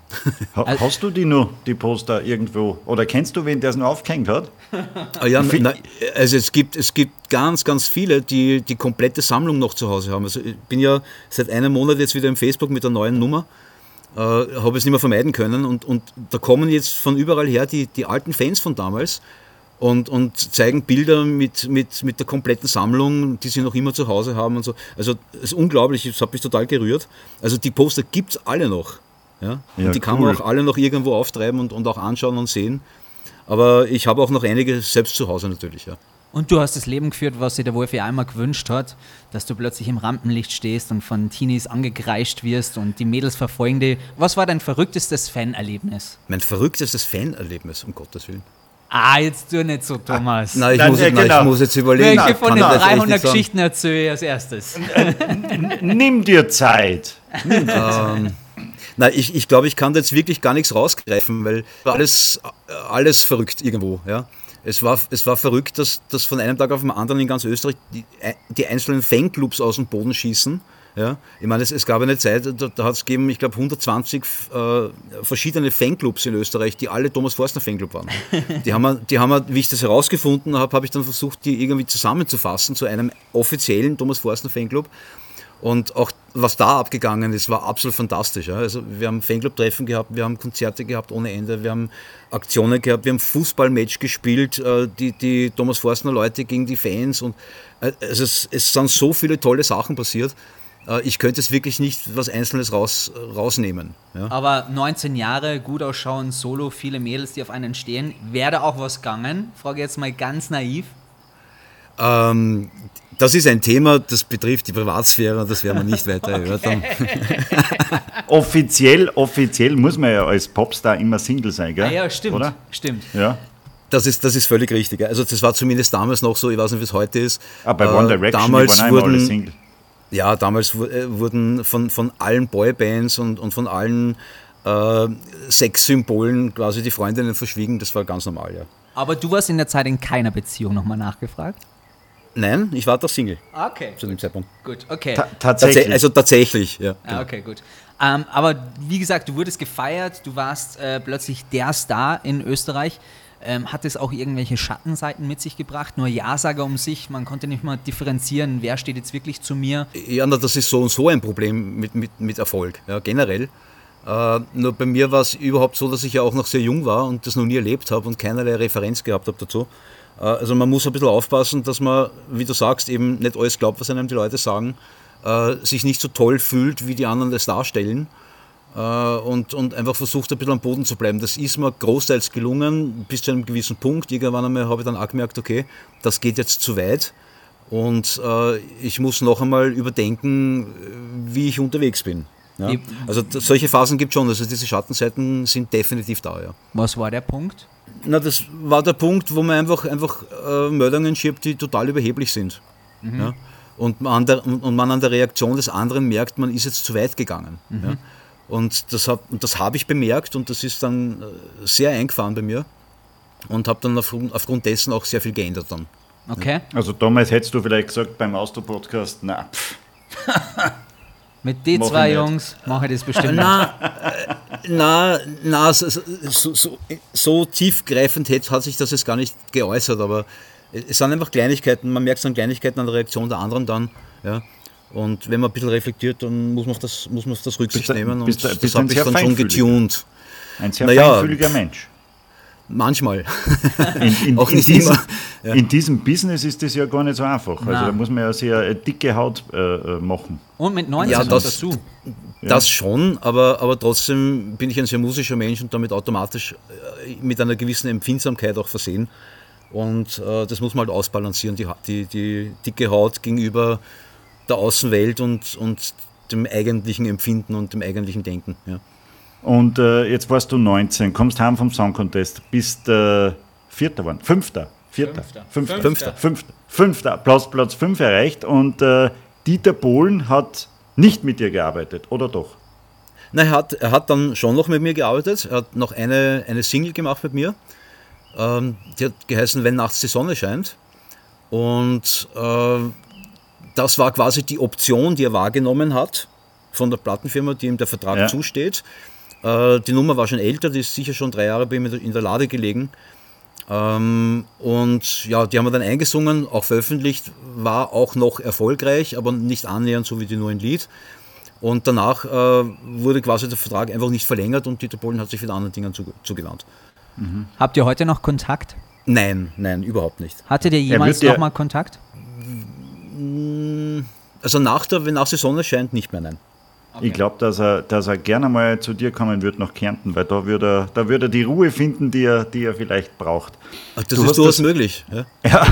Hast du die nur, die Poster irgendwo? Oder kennst du wen, der es noch aufgehängt hat? Ah, ja, na, also es gibt, es gibt ganz, ganz viele, die die komplette Sammlung noch zu Hause haben. Also ich bin ja seit einem Monat jetzt wieder im Facebook mit der neuen Nummer. Äh, habe es nicht mehr vermeiden können und, und da kommen jetzt von überall her die, die alten Fans von damals und, und zeigen Bilder mit, mit, mit der kompletten Sammlung, die sie noch immer zu Hause haben und so. Also es ist unglaublich, das hat mich total gerührt. Also die Poster gibt es alle noch. Ja? ja und die kann man auch alle noch irgendwo auftreiben und, und auch anschauen und sehen. Aber ich habe auch noch einige selbst zu Hause natürlich, ja. Und du hast das Leben geführt, was sich der Wolf ja einmal gewünscht hat, dass du plötzlich im Rampenlicht stehst und von Teenies angekreischt wirst und die Mädels verfolgen dich. Was war dein verrücktestes Fanerlebnis? Mein verrücktestes Fanerlebnis, um Gottes Willen. Ah, jetzt tu nicht so, Thomas. Nein, ich, nein, muss, ja, nein, genau. ich muss jetzt überlegen. Welche von den 300 Geschichten erzähle ich als erstes? Nimm dir Zeit. Nimm dir Zeit. Ähm, nein, ich, ich glaube, ich kann da jetzt wirklich gar nichts rausgreifen, weil alles, alles verrückt irgendwo. Ja. Es war, es war verrückt, dass, dass von einem Tag auf den anderen in ganz Österreich die, die einzelnen Fanclubs aus dem Boden schießen ja, ich meine, es, es gab eine Zeit, da, da hat es gegeben, ich glaube, 120 äh, verschiedene Fanclubs in Österreich, die alle Thomas Forstner Fanclub waren. Die haben, wir, die haben wir, wie ich das herausgefunden habe, habe ich dann versucht, die irgendwie zusammenzufassen zu einem offiziellen Thomas Forstner Fanclub. Und auch was da abgegangen ist, war absolut fantastisch. Ja. Also wir haben Fanclub-Treffen gehabt, wir haben Konzerte gehabt ohne Ende, wir haben Aktionen gehabt, wir haben Fußballmatch gespielt, äh, die, die Thomas Forstner Leute gegen die Fans und äh, also es, es sind so viele tolle Sachen passiert. Äh, ich könnte es wirklich nicht was Einzelnes raus, rausnehmen. Ja. Aber 19 Jahre, gut ausschauen, Solo, viele Mädels, die auf einen stehen. Wäre da auch was gegangen? Frage jetzt mal ganz naiv. Ähm, das ist ein Thema, das betrifft die Privatsphäre, das werden wir nicht weiter erörtern. offiziell, offiziell muss man ja als Popstar immer Single sein, gell? Ah, ja, stimmt. Oder? Stimmt. Ja. Das ist, das ist völlig richtig. Also das war zumindest damals noch so, ich weiß nicht, wie es heute ist. Aber ah, bei One äh, Direction damals waren wurden, alle Single. Ja, damals äh, wurden von, von allen Boybands und, und von allen äh, Sexsymbolen quasi die Freundinnen verschwiegen. Das war ganz normal, ja. Aber du warst in der Zeit in keiner Beziehung nochmal nachgefragt? Nein, ich war da Single. Okay. Zu dem Zeitpunkt. Gut, okay. Ta tatsächlich. also tatsächlich, ja. Ah, genau. okay, gut. Ähm, aber wie gesagt, du wurdest gefeiert, du warst äh, plötzlich der Star in Österreich. Ähm, hat es auch irgendwelche Schattenseiten mit sich gebracht? Nur Ja-Sager um sich, man konnte nicht mal differenzieren, wer steht jetzt wirklich zu mir? Ja, na, das ist so und so ein Problem mit, mit, mit Erfolg, ja, generell. Äh, nur bei mir war es überhaupt so, dass ich ja auch noch sehr jung war und das noch nie erlebt habe und keinerlei Referenz gehabt habe dazu. Äh, also man muss ein bisschen aufpassen, dass man, wie du sagst, eben nicht alles glaubt, was einem die Leute sagen, äh, sich nicht so toll fühlt, wie die anderen das darstellen und, und einfach versucht ein bisschen am Boden zu bleiben. Das ist mir großteils gelungen, bis zu einem gewissen Punkt. Irgendwann einmal habe ich dann auch gemerkt, okay, das geht jetzt zu weit und äh, ich muss noch einmal überdenken, wie ich unterwegs bin. Ja? Also solche Phasen gibt es schon, also diese Schattenseiten sind definitiv da. Ja. Was war der Punkt? Na, das war der Punkt, wo man einfach, einfach äh, Meldungen schiebt, die total überheblich sind. Mhm. Ja? Und, man der, und, man an der Reaktion des anderen merkt, man ist jetzt zu weit gegangen. Mhm. Ja? Und das, das habe ich bemerkt und das ist dann äh, sehr eingefahren bei mir und habe dann aufgrund, aufgrund, dessen auch sehr viel geändert dann. Okay. Also damals hättest du vielleicht gesagt beim Austro-Podcast, na, Mit den zwei Jungs mache ich das bestimmt na, na, na, so, so, so, so tiefgreifend hat sich das jetzt gar nicht geäußert, aber es sind einfach Kleinigkeiten, man merkt es an Kleinigkeiten an der Reaktion der anderen dann. Ja. Und wenn man ein bisschen reflektiert, dann muss man auf das, muss man auf das Rücksicht bist nehmen. Bist, und bist das habe ich dann schon getuned. Ein sehr naja, feinfühliger Mensch. Manchmal. In, in, Auch nicht in diesem, immer. Ja. In diesem Business ist das ja gar nicht so einfach. Also da muss man ja sehr dicke Haut äh, äh machen. Und mit 90 ja, das, dazu. Das ja. schon, aber, aber trotzdem bin ich ein sehr musischer Mensch und damit automatisch äh, mit einer gewissen Empfindsamkeit auch versehen. Und äh, das muss man halt ausbalancieren, die, die, die dicke Haut gegenüber der Außenwelt und, und dem eigentlichen Empfinden und dem eigentlichen Denken. Ja. Und äh, jetzt warst du 19, kommst heim vom Song Contest, bist äh, Vierter geworden, Fünfter. Vierter. Fünfter. Fünfter. Fünfter. Fünfter. Fünfter. Platz, Platz fünf erreicht und äh, Dieter Bohlen hat nicht mit dir gearbeitet, oder doch? Nein, er hat, er hat dann schon noch mit mir gearbeitet. Er hat noch eine, eine Single gemacht mit mir. Ähm, die hat geheißen, wenn nachts die Sonne scheint. Und äh, das war quasi die Option, die er wahrgenommen hat von der Plattenfirma, die ihm der Vertrag ja. zusteht. Äh, die Nummer war schon älter, die ist sicher schon drei Jahre bei ihm in der Lade gelegen. Ähm, und ja, die haben wir dann eingesungen, auch veröffentlicht, war auch noch erfolgreich, aber nicht annähernd so wie die nur ein Lied. Und danach äh, wurde quasi der Vertrag einfach nicht verlängert und Dieter Bohlen hat sich wieder anderen Dingen zugewandt. Mhm. Habt ihr heute noch Kontakt? Nein, nein, überhaupt nicht. Hattet ihr jemals nochmal Kontakt? Also nach der, wenn nach die Sonne scheint, nicht mehr, nein. Okay. Ich glaube, dass er, dass er gerne mal zu dir kommen wird nach Kärnten, weil da würde er, da würde er die Ruhe finden, die er, die er vielleicht braucht. Ach, das du ist durchaus möglich. Ja. ja.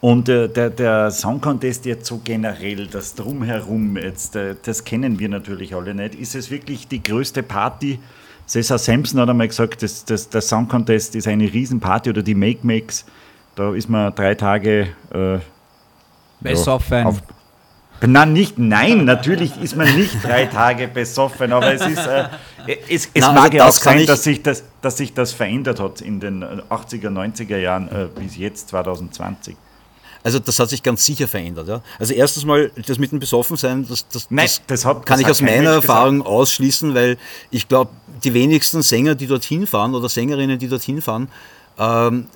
Und äh, der, der Song Contest jetzt so generell, das Drumherum, jetzt, äh, das kennen wir natürlich alle nicht. Ist es wirklich die größte Party? Cesar Sampson hat einmal gesagt, das, das, der Song Contest ist eine Riesenparty oder die Make Makes. Da ist man drei Tage äh, besoffen. Auf, Nein, nicht, nein, natürlich ist man nicht drei Tage besoffen, aber es ist, äh, es, es Nein, mag also ja auch sein, dass sich, das, dass sich das verändert hat in den 80er, 90er Jahren äh, bis jetzt 2020. Also das hat sich ganz sicher verändert. Ja? Also erstens mal, das mit dem Besoffensein, das, das, Nein, das, hat, kann ich aus meiner Erfahrung gesagt. ausschließen, weil ich glaube, die wenigsten Sänger, die dorthin fahren oder Sängerinnen, die dorthin fahren, ähm,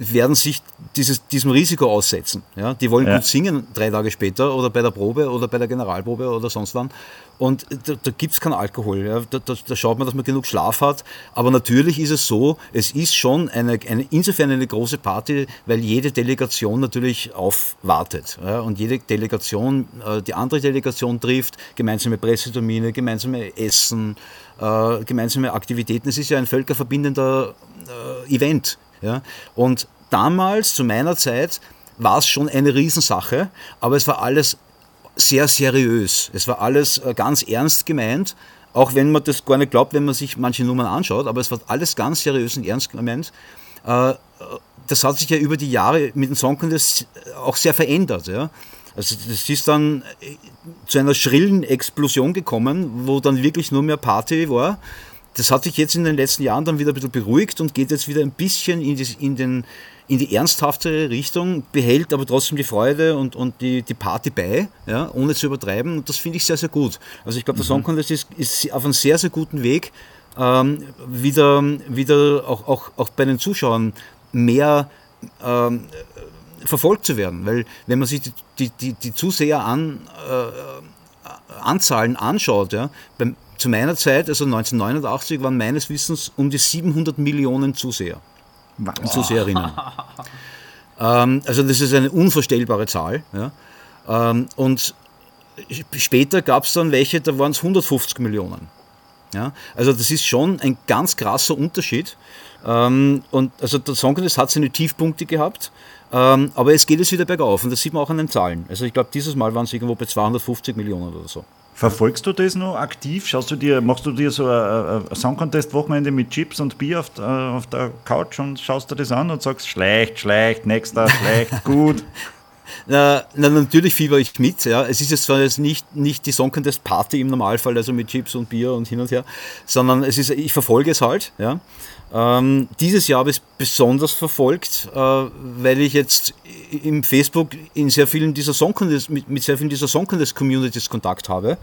werden sich dieses, diesem Risiko aussetzen. Ja? Die wollen Ja. gut singen drei Tage später oder bei der Probe oder bei der Generalprobe oder sonst wann. Und da, da gibt es keinen Alkohol. Ja? Da, da, da schaut man, dass man genug Schlaf hat. Aber natürlich ist es so, es ist schon eine, eine, insofern eine große Party, weil jede Delegation natürlich aufwartet. Ja? Und jede Delegation äh, die andere Delegation trifft, gemeinsame Pressetermine, gemeinsame Essen, äh, gemeinsame Aktivitäten. Es ist ja ein völkerverbindender äh, Event. Ja? Und damals, zu meiner Zeit, war es schon eine Riesensache, aber es war alles sehr seriös. Es war alles äh, ganz ernst gemeint, auch wenn man das gar nicht glaubt, wenn man sich manche Nummern anschaut, aber es war alles ganz seriös und ernst gemeint. Äh, Das hat sich ja über die Jahre mit dem Song auch sehr verändert. Ja? Also das ist dann äh, zu einer schrillen Explosion gekommen, wo dann wirklich nur mehr Party war. Das hat sich jetzt in den letzten Jahren dann wieder ein bisschen beruhigt und geht jetzt wieder ein bisschen in die, in den, in die ernsthaftere Richtung, behält aber trotzdem die Freude und, und die, die Party bei, ja, ohne zu übertreiben. Und das finde ich sehr, sehr gut. Also ich glaube, der Song Contest ist, ist auf einem sehr, sehr guten Weg, ähm, wieder, wieder auch, auch, auch bei den Zuschauern mehr ähm, verfolgt zu werden. Weil wenn man sich die, die, die, die Zuseher an, äh, Anzahlen anschaut, ja, beim, zu meiner Zeit, also 1989, waren meines Wissens um die 700 Millionen Zuseher und Zuseherinnen. ähm, also das ist eine unvorstellbare Zahl. Ja. Ähm, und später gab es dann welche, da waren es 150 Millionen. Ja, also das ist schon ein ganz krasser Unterschied. Ähm, und also der Song Contest hat seine Tiefpunkte gehabt, ähm, aber es geht jetzt wieder bergauf und das sieht man auch an den Zahlen. Also ich glaube, dieses Mal waren es irgendwo bei 250 Millionen oder so. Verfolgst du das noch aktiv? Schaust du dir, machst du dir so ein, Song Contest Wochenende mit Chips und Bier auf, der- auf der Couch und schaust dir das an und sagst schlecht, schlecht, nächster, schlecht, gut. Na, na, natürlich fieber ich mit. Ja. Es ist jetzt zwar jetzt nicht, nicht die Song Contest Party im Normalfall, also mit Chips und Bier und hin und her, sondern es ist, ich verfolge es halt. Ja. Ähm, dieses Jahr habe ich es besonders verfolgt, äh, weil ich jetzt im Facebook in sehr vielen dieser Song mit, mit sehr vielen dieser Song Contest Communities Kontakt habe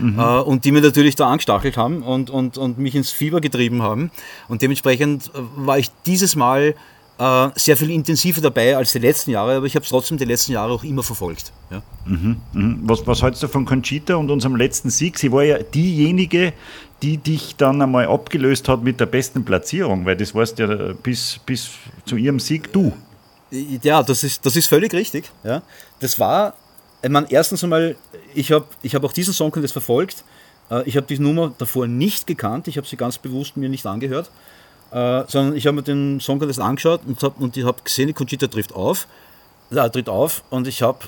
äh, und die mir natürlich da angestachelt haben und, und, und mich ins Fieber getrieben haben. Und dementsprechend äh, war ich dieses Mal äh, sehr viel intensiver dabei als die letzten Jahre, aber ich habe es trotzdem die letzten Jahre auch immer verfolgt. Ja. Mhm. Was, was hältst du von Conchita und unserem letzten Sieg? Sie war ja diejenige, die dich dann einmal abgelöst hat mit der besten Platzierung, weil das warst ja bis, bis zu ihrem Sieg du. Ja, das ist, das ist völlig richtig. Ja. Das war, ich meine, erstens einmal, ich habe ich hab auch diesen Song Contest verfolgt. Äh, Ich habe die Nummer davor nicht gekannt, ich habe sie ganz bewusst mir nicht angehört, äh, sondern ich habe mir den Song Contest angeschaut und, hab, und ich habe gesehen, die Conchita trifft auf, ja, tritt auf und ich habe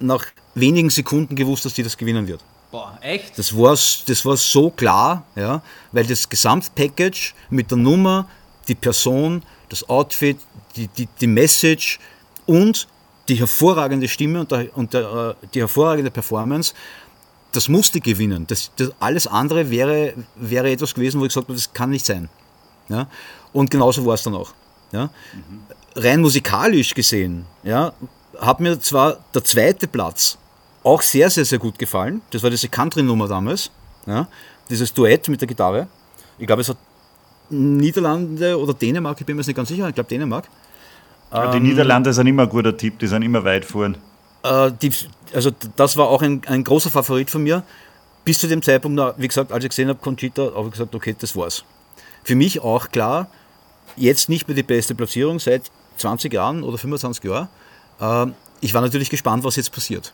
nach wenigen Sekunden gewusst, dass die das gewinnen wird. Boah, echt? Das war, das war so klar, ja, weil das Gesamtpackage mit der Nummer, die Person, das Outfit, die, die, die Message und die hervorragende Stimme und, der, und der, äh, die hervorragende Performance, das musste gewinnen. Das, das, alles andere wäre, wäre etwas gewesen, wo ich gesagt habe, das kann nicht sein. Ja? Und genauso war es dann auch. Ja? Rein musikalisch gesehen ja, hat mir zwar der zweite Platz auch sehr, sehr, sehr gut gefallen. Das war diese Country-Nummer damals. Ja? Dieses Duett mit der Gitarre. Ich glaube, es hat Niederlande oder Dänemark, ich bin mir jetzt nicht ganz sicher, ich glaube Dänemark. die Niederlande sind immer ein guter Tipp, die sind immer weit vorn. Äh, die, also das war auch ein, ein großer Favorit von mir. Bis zu dem Zeitpunkt, wie gesagt, als ich gesehen habe, Conchita, habe ich gesagt, okay, das war's. Für mich auch klar, jetzt nicht mehr die beste Platzierung seit 20 Jahren oder 25 Jahren. Äh, ich war natürlich gespannt, was jetzt passiert.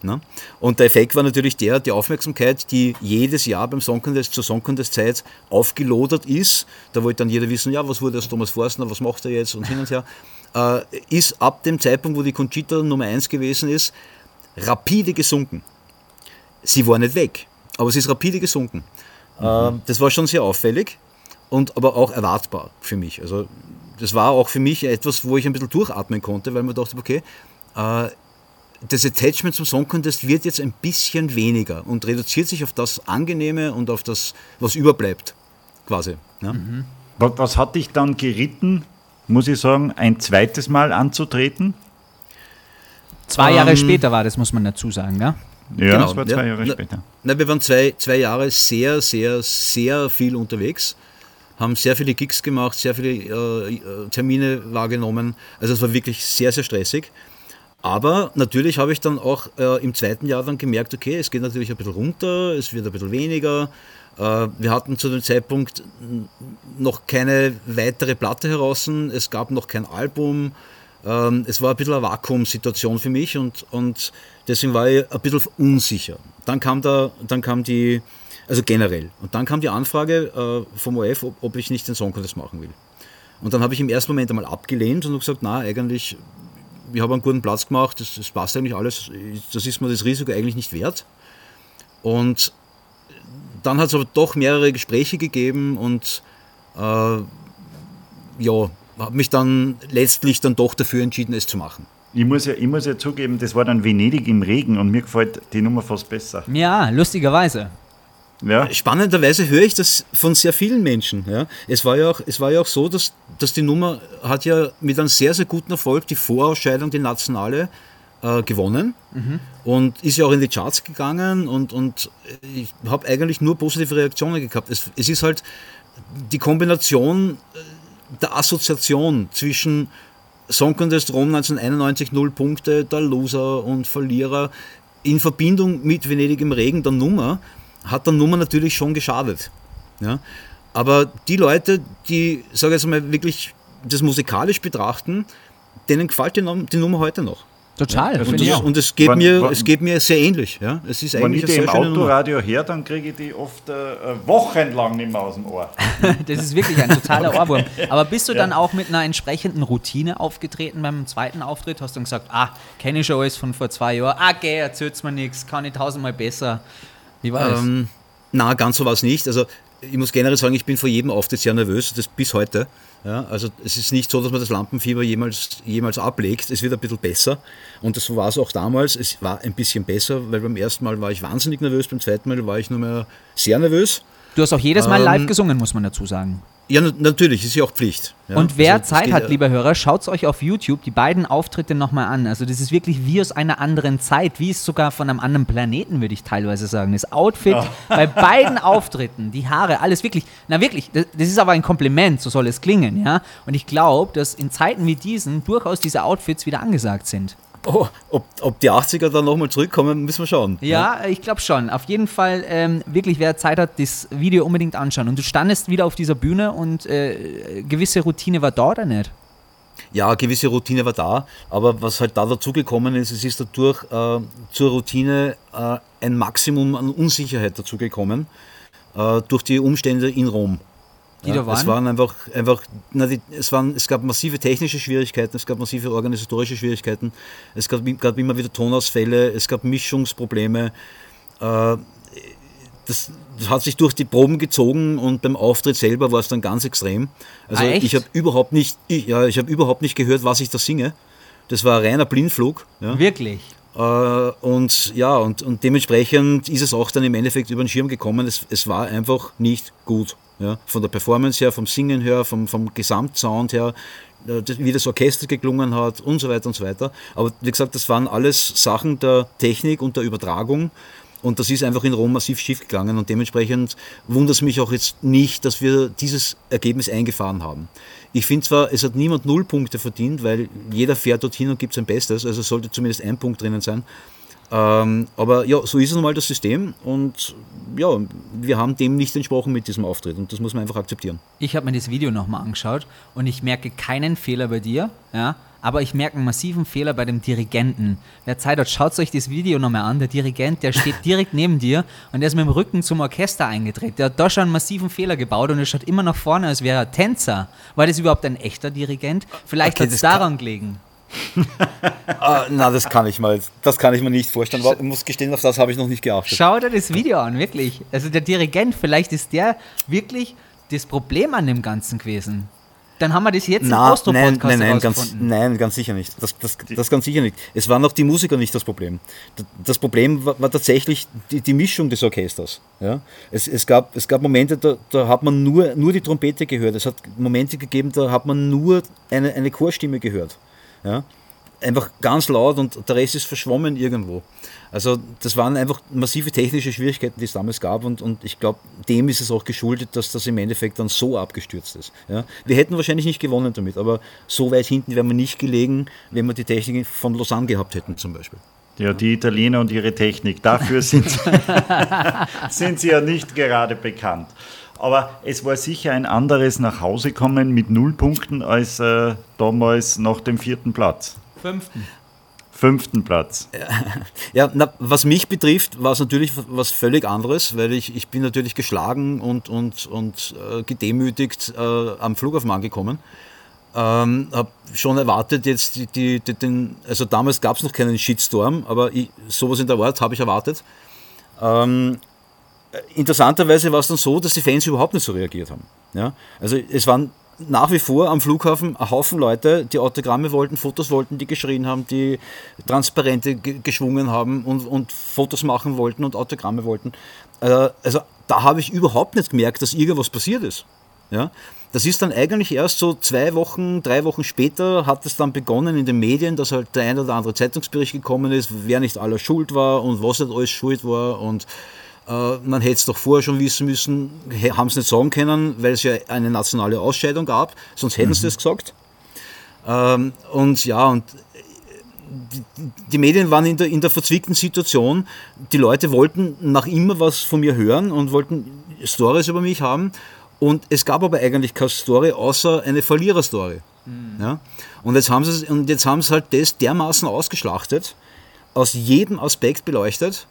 Ne? Und der Effekt war natürlich der, die Aufmerksamkeit, die jedes Jahr beim Song Contest zur Song Contest Zeit aufgelodert ist. Da wollte dann jeder wissen, ja, was wurde aus Thomas Forstner, was macht er jetzt und hin und her. Äh, ist ab dem Zeitpunkt, wo die Conchita Nummer 1 gewesen ist, rapide gesunken. Sie war nicht weg, aber sie ist rapide gesunken. Äh, das war schon sehr auffällig und aber auch erwartbar für mich. Also das war auch für mich etwas, wo ich ein bisschen durchatmen konnte, weil man dachte, okay, äh, das Attachment zum Song Contest wird jetzt ein bisschen weniger und reduziert sich auf das Angenehme und auf das, was überbleibt, quasi. Ja? Was, was hat dich dann geritten, muss ich sagen, ein zweites Mal anzutreten? Zwei Jahre später war das, muss man dazu sagen, ja? Ja, Genau, das war zwei ja. Jahre Na- später. Na, wir waren zwei, zwei Jahre sehr, sehr, sehr viel unterwegs. Haben sehr viele Gigs gemacht, sehr viele äh, äh, Termine wahrgenommen. Also es war wirklich sehr, sehr stressig. Aber natürlich habe ich dann auch äh, im zweiten Jahr dann gemerkt, okay, es geht natürlich ein bisschen runter, es wird ein bisschen weniger. Äh, wir hatten zu dem Zeitpunkt noch keine weitere Platte heraus, es gab noch kein Album. Ähm, es war ein bisschen eine Vakuumsituation für mich und, und deswegen war ich ein bisschen unsicher. Dann kam, da, dann kam die, also generell, und dann kam die Anfrage äh, vom OF, ob, ob ich nicht den Song Contest machen will. Und dann habe ich im ersten Moment einmal abgelehnt und gesagt, na, eigentlich ich habe einen guten Platz gemacht, das, das, passt eigentlich alles, das ist mir das Risiko eigentlich nicht wert. Und dann hat es aber doch mehrere Gespräche gegeben und äh, ja, habe mich dann letztlich dann doch dafür entschieden, es zu machen. Ich muss, ja, ich muss ja zugeben, das war dann Venedig im Regen und mir gefällt die Nummer fast besser. Ja, lustigerweise. Ja. Spannenderweise höre ich das von sehr vielen Menschen. Ja. Es, war ja auch, es war ja auch so, dass, dass die Nummer hat ja mit einem sehr, sehr guten Erfolg die Vorausscheidung, die nationale, äh, gewonnen mhm. und ist ja auch in die Charts gegangen und, und ich habe eigentlich nur positive Reaktionen gehabt. Es, es ist halt die Kombination äh, der Assoziation zwischen Song Contest Rom 1991 0 Punkte, der Loser und Verlierer in Verbindung mit Venedig im Regen der Nummer hat der Nummer natürlich schon geschadet. Ja? Aber die Leute, die, sage ich jetzt mal, wirklich das musikalisch betrachten, denen gefällt die, die Nummer heute noch. Total. Ja, und, das, und es, geht wann, mir, wann, es geht mir sehr ähnlich. Ja? Es ist wenn ich die im Autoradio her, dann kriege ich die oft äh, wochenlang nicht mehr aus dem Ohr. das ist wirklich ein totaler Ohrwurm. Aber bist du ja. dann auch mit einer entsprechenden Routine aufgetreten beim zweiten Auftritt? Hast du dann gesagt, ah, kenne ich schon alles von vor zwei Jahren, ah, geh, erzähl's mir nichts, kann ich tausendmal besser. Wie war? Ähm, na, ganz so war es nicht. Also ich muss generell sagen, ich bin vor jedem Auftritt sehr nervös, das bis heute. Ja, also es ist nicht so, dass man das Lampenfieber jemals, jemals ablegt. Es wird ein bisschen besser. Und das war es auch damals. Es war ein bisschen besser, weil beim ersten Mal war ich wahnsinnig nervös, beim zweiten Mal war ich nur mehr sehr nervös. Du hast auch jedes Mal ähm, live gesungen, muss man dazu sagen. Ja, natürlich, ist ja auch Pflicht. Ja. Und wer also, Zeit hat, ja. lieber Hörer, schaut es euch auf YouTube die beiden Auftritte nochmal an. Also das ist wirklich wie aus einer anderen Zeit, wie es sogar von einem anderen Planeten, würde ich teilweise sagen. Das Outfit oh. bei beiden Auftritten, die Haare, alles wirklich, na wirklich, das, das, ist aber ein Kompliment, so soll es klingen, ja. Und ich glaube, dass in Zeiten wie diesen durchaus diese Outfits wieder angesagt sind. Oh, ob, ob die 80er dann nochmal zurückkommen, müssen wir schauen. Ja, ja. ich glaube schon. Auf jeden Fall, ähm, wirklich, wer Zeit hat, das Video unbedingt anschauen. Und du standest wieder auf dieser Bühne und äh, gewisse Routine war da oder nicht? Ja, gewisse Routine war da, aber was halt da dazugekommen ist, es ist dadurch äh, zur Routine äh, ein Maximum an Unsicherheit dazugekommen äh, durch die Umstände in Rom die ja, da waren? Es waren einfach, einfach na, die, es, waren, es gab massive technische Schwierigkeiten, es gab massive organisatorische Schwierigkeiten, es gab, gab immer wieder Tonausfälle, es gab Mischungsprobleme. Äh, das, das, hat sich durch die Proben gezogen und beim Auftritt selber war es dann ganz extrem. Also ah, ich habe überhaupt nicht, ich, ja, ich habe überhaupt nicht gehört, was ich da singe. Das war ein reiner Blindflug. Ja. Wirklich? Äh, und ja, und, und dementsprechend ist es auch dann im Endeffekt über den Schirm gekommen. Es, es war einfach nicht gut. Ja, von der Performance her, vom Singen her, vom, vom Gesamtsound her, äh, wie das Orchester geklungen hat und so weiter und so weiter. Aber wie gesagt, das waren alles Sachen der Technik und der Übertragung. Und das ist einfach in Rom massiv schief gegangen und dementsprechend wundert es mich auch jetzt nicht, dass wir dieses Ergebnis eingefahren haben. Ich finde zwar, es hat niemand null Punkte verdient, weil jeder fährt dorthin und gibt sein Bestes, also sollte zumindest ein Punkt drinnen sein. Ähm, aber ja, so ist es nun mal das System und ja, wir haben dem nicht entsprochen mit diesem Auftritt und das muss man einfach akzeptieren. Ich habe mir das Video nochmal angeschaut und ich merke keinen Fehler bei dir, ja, aber ich merke einen massiven Fehler bei dem Dirigenten. Wer Zeit hat, schaut euch das Video nochmal an. Der Dirigent, der steht direkt neben dir und der ist mit dem Rücken zum Orchester eingedreht. Der hat da schon einen massiven Fehler gebaut und er schaut immer nach vorne, als wäre er Tänzer. War das überhaupt ein echter Dirigent? Vielleicht okay, hat es daran gelegen ah, na, das kann ich mal. Das kann ich mir nicht vorstellen. Ich muss gestehen, auf das habe ich noch nicht geachtet. Schau dir das Video an, wirklich. Also der Dirigent, vielleicht ist der wirklich das Problem an dem Ganzen gewesen. Dann haben wir das jetzt Na, im Austro-Podcast nein, nein, nein, ganz, nein, ganz sicher nicht. Das, das, das ganz sicher nicht. Es waren auch die Musiker nicht das Problem. Das Problem war, war tatsächlich die, die, Mischung des Orchesters. Ja? Es, es, gab, es gab Momente, da, da hat man nur, nur die Trompete gehört. Es hat Momente gegeben, da hat man nur eine, eine Chorstimme gehört. Ja? einfach ganz laut und der Rest ist verschwommen irgendwo. Also das waren einfach massive technische Schwierigkeiten, die es damals gab und, und ich glaube, dem ist es auch geschuldet, dass das im Endeffekt dann so abgestürzt ist. Ja? Wir hätten wahrscheinlich nicht gewonnen damit, aber so weit hinten wären wir nicht gelegen, wenn wir die Technik von Lausanne gehabt hätten zum Beispiel. Ja, die Italiener und ihre Technik, dafür sind, sind sie ja nicht gerade bekannt. Aber es war sicher ein anderes Nachhausekommen mit null Punkten als äh, damals nach dem vierten Platz. Fünften. Fünften Platz. Ja, na, was mich betrifft, war es natürlich was völlig anderes, weil ich, ich bin natürlich geschlagen und, und, und äh, gedemütigt äh, am Flughafen angekommen. Ähm, habe schon erwartet jetzt die, die, die, den, also damals gab es noch keinen Shitstorm, aber ich, sowas in der Art habe ich erwartet. Ähm, interessanterweise war es dann so, dass die Fans überhaupt nicht so reagiert haben. Ja? Also es waren nach wie vor am Flughafen ein Haufen Leute, die Autogramme wollten, Fotos wollten, die geschrien haben, die Transparente geschwungen haben und, und Fotos machen wollten und Autogramme wollten. Äh, also da habe ich überhaupt nicht gemerkt, dass irgendwas passiert ist. Ja? Das ist dann eigentlich erst so zwei Wochen, drei Wochen später hat es dann begonnen in den Medien, dass halt der ein oder andere Zeitungsbericht gekommen ist, wer nicht aller schuld war und was nicht alles schuld war und man hätte es doch vorher schon wissen müssen, haben es nicht sagen können, weil es ja eine nationale Ausscheidung gab, sonst hätten mhm. sie das gesagt. Ähm, und ja, und die, die, Medien waren in der, in der verzwickten Situation. Die Leute wollten nach immer was von mir hören und wollten Stories über mich haben. Und es gab aber eigentlich keine Story außer eine Verliererstory. Mhm. Ja? Und jetzt haben sie und jetzt haben sie halt das dermaßen ausgeschlachtet, aus jedem Aspekt beleuchtet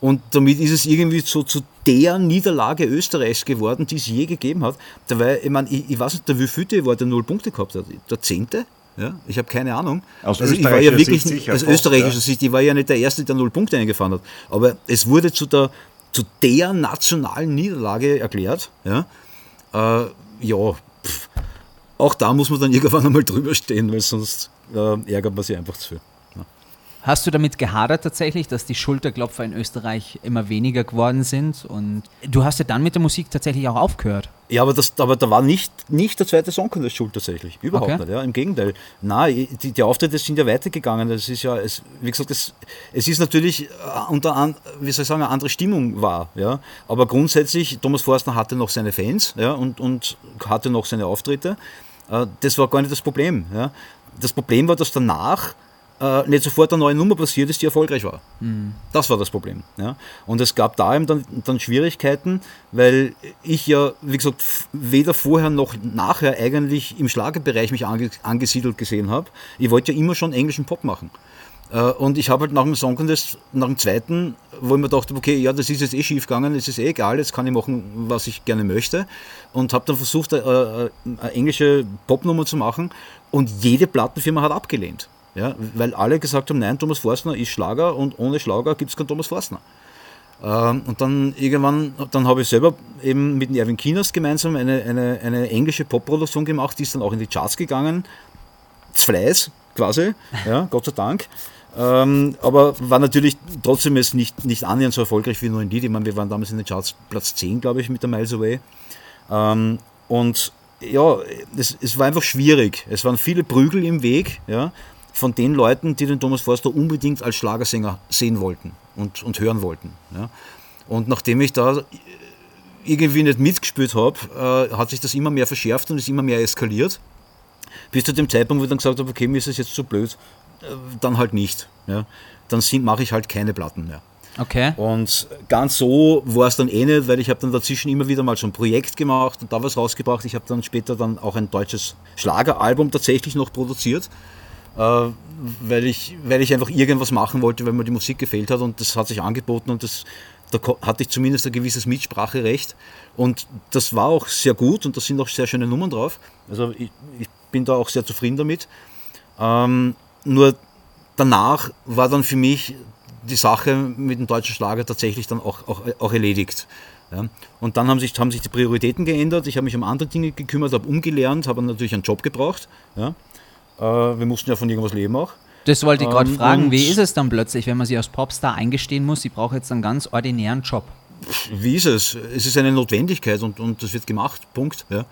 und damit ist es irgendwie so zu der Niederlage Österreichs geworden, die es je gegeben hat. Dabei, ich, meine, ich, ich weiß nicht, der wievielte war, der null Punkte gehabt hat. Der zehnte? Ja, ich habe keine Ahnung. Aus also ich war ja wirklich, Sicht aus österreichischer ja. Sicht, ich war ja nicht der Erste, der null Punkte eingefahren hat. Aber es wurde zu der, zu der nationalen Niederlage erklärt. Ja, äh, ja pff. auch da muss man dann irgendwann einmal drüber stehen, weil sonst äh, ärgert man sich einfach zu viel. Hast du damit gehadert tatsächlich, dass die Schulterklopfer in Österreich immer weniger geworden sind? Und du hast ja dann mit der Musik tatsächlich auch aufgehört. Ja, aber, das, aber da war nicht, nicht der zweite Song Contest schuld tatsächlich. Überhaupt okay. nicht, ja, im Gegenteil. Nein, die, die Auftritte sind ja weitergegangen. Das ist ja, es, wie gesagt, es, es ist natürlich äh, unter an, wie soll ich sagen, eine andere Stimmung war. Ja. Aber grundsätzlich, Thomas Forstner hatte noch seine Fans ja, und, und hatte noch seine Auftritte. Äh, das war gar nicht das Problem. Ja. Das Problem war, dass danach äh, nicht sofort eine neue Nummer passiert ist, die erfolgreich war. Mhm. Das war das Problem. Ja? Und es gab da eben dann, dann Schwierigkeiten, weil ich ja, wie gesagt, weder vorher noch nachher eigentlich im Schlagerbereich mich ange angesiedelt gesehen habe. Ich wollte ja immer schon englischen Pop machen. Äh, und ich habe halt nach dem Song Contest, nach dem zweiten, wo ich mir dachte, okay, ja, das ist jetzt eh schief gegangen, es ist eh egal, jetzt kann ich machen, was ich gerne möchte. Und habe dann versucht, äh, äh, eine englische Popnummer zu machen. Und jede Plattenfirma hat abgelehnt. Ja, weil alle gesagt haben, nein, Thomas Forstner ist Schlager und ohne Schlager gibt es keinen Thomas Forstner. Ähm, und dann irgendwann, dann habe ich selber eben mit Erwin Kinas gemeinsam eine, eine, eine englische Popproduktion gemacht, die ist dann auch in die Charts gegangen. Fleiß quasi, ja, Gott sei Dank. Ähm, aber war natürlich trotzdem jetzt nicht, nicht annähernd so erfolgreich wie nur in Lied. Ich meine, wir waren damals in den Charts Platz 10, glaube ich, mit der Miles Away. Ähm, und ja, es, es war einfach schwierig. Es waren viele Prügel im Weg, ja von den Leuten, die den Thomas Forster unbedingt als Schlagersänger sehen wollten und, und hören wollten. Ja. Und nachdem ich da irgendwie nicht mitgespielt habe, äh, hat sich das immer mehr verschärft und ist immer mehr eskaliert. Bis zu dem Zeitpunkt, wo ich dann gesagt habe, okay, mir ist es jetzt zu blöd, äh, dann halt nicht. Ja. Dann mache ich halt keine Platten mehr. Okay. Und ganz so war es dann eh nicht, weil ich habe dann dazwischen immer wieder mal so ein Projekt gemacht und da was rausgebracht. Ich habe dann später dann auch ein deutsches Schlageralbum tatsächlich noch produziert. Äh, weil, ich, weil ich einfach irgendwas machen wollte, weil mir die Musik gefehlt hat und das hat sich angeboten und das, da hatte ich zumindest ein gewisses Mitspracherecht und das war auch sehr gut und da sind auch sehr schöne Nummern drauf. Also ich, ich bin da auch sehr zufrieden damit. Ähm, nur danach war dann für mich die Sache mit dem deutschen Schlager tatsächlich dann auch, auch, auch erledigt. Ja. Und dann haben sich, haben sich die Prioritäten geändert. Ich habe mich um andere Dinge gekümmert, habe umgelernt, habe natürlich einen Job gebraucht. Ja. Äh, wir mussten ja von irgendwas leben auch. Das wollte ich gerade ähm, fragen. Wie ist es dann plötzlich, wenn man sich als Popstar eingestehen muss, ich brauche jetzt einen ganz ordinären Job? Wie ist es? Es ist eine Notwendigkeit und, und das wird gemacht. Punkt. Ja.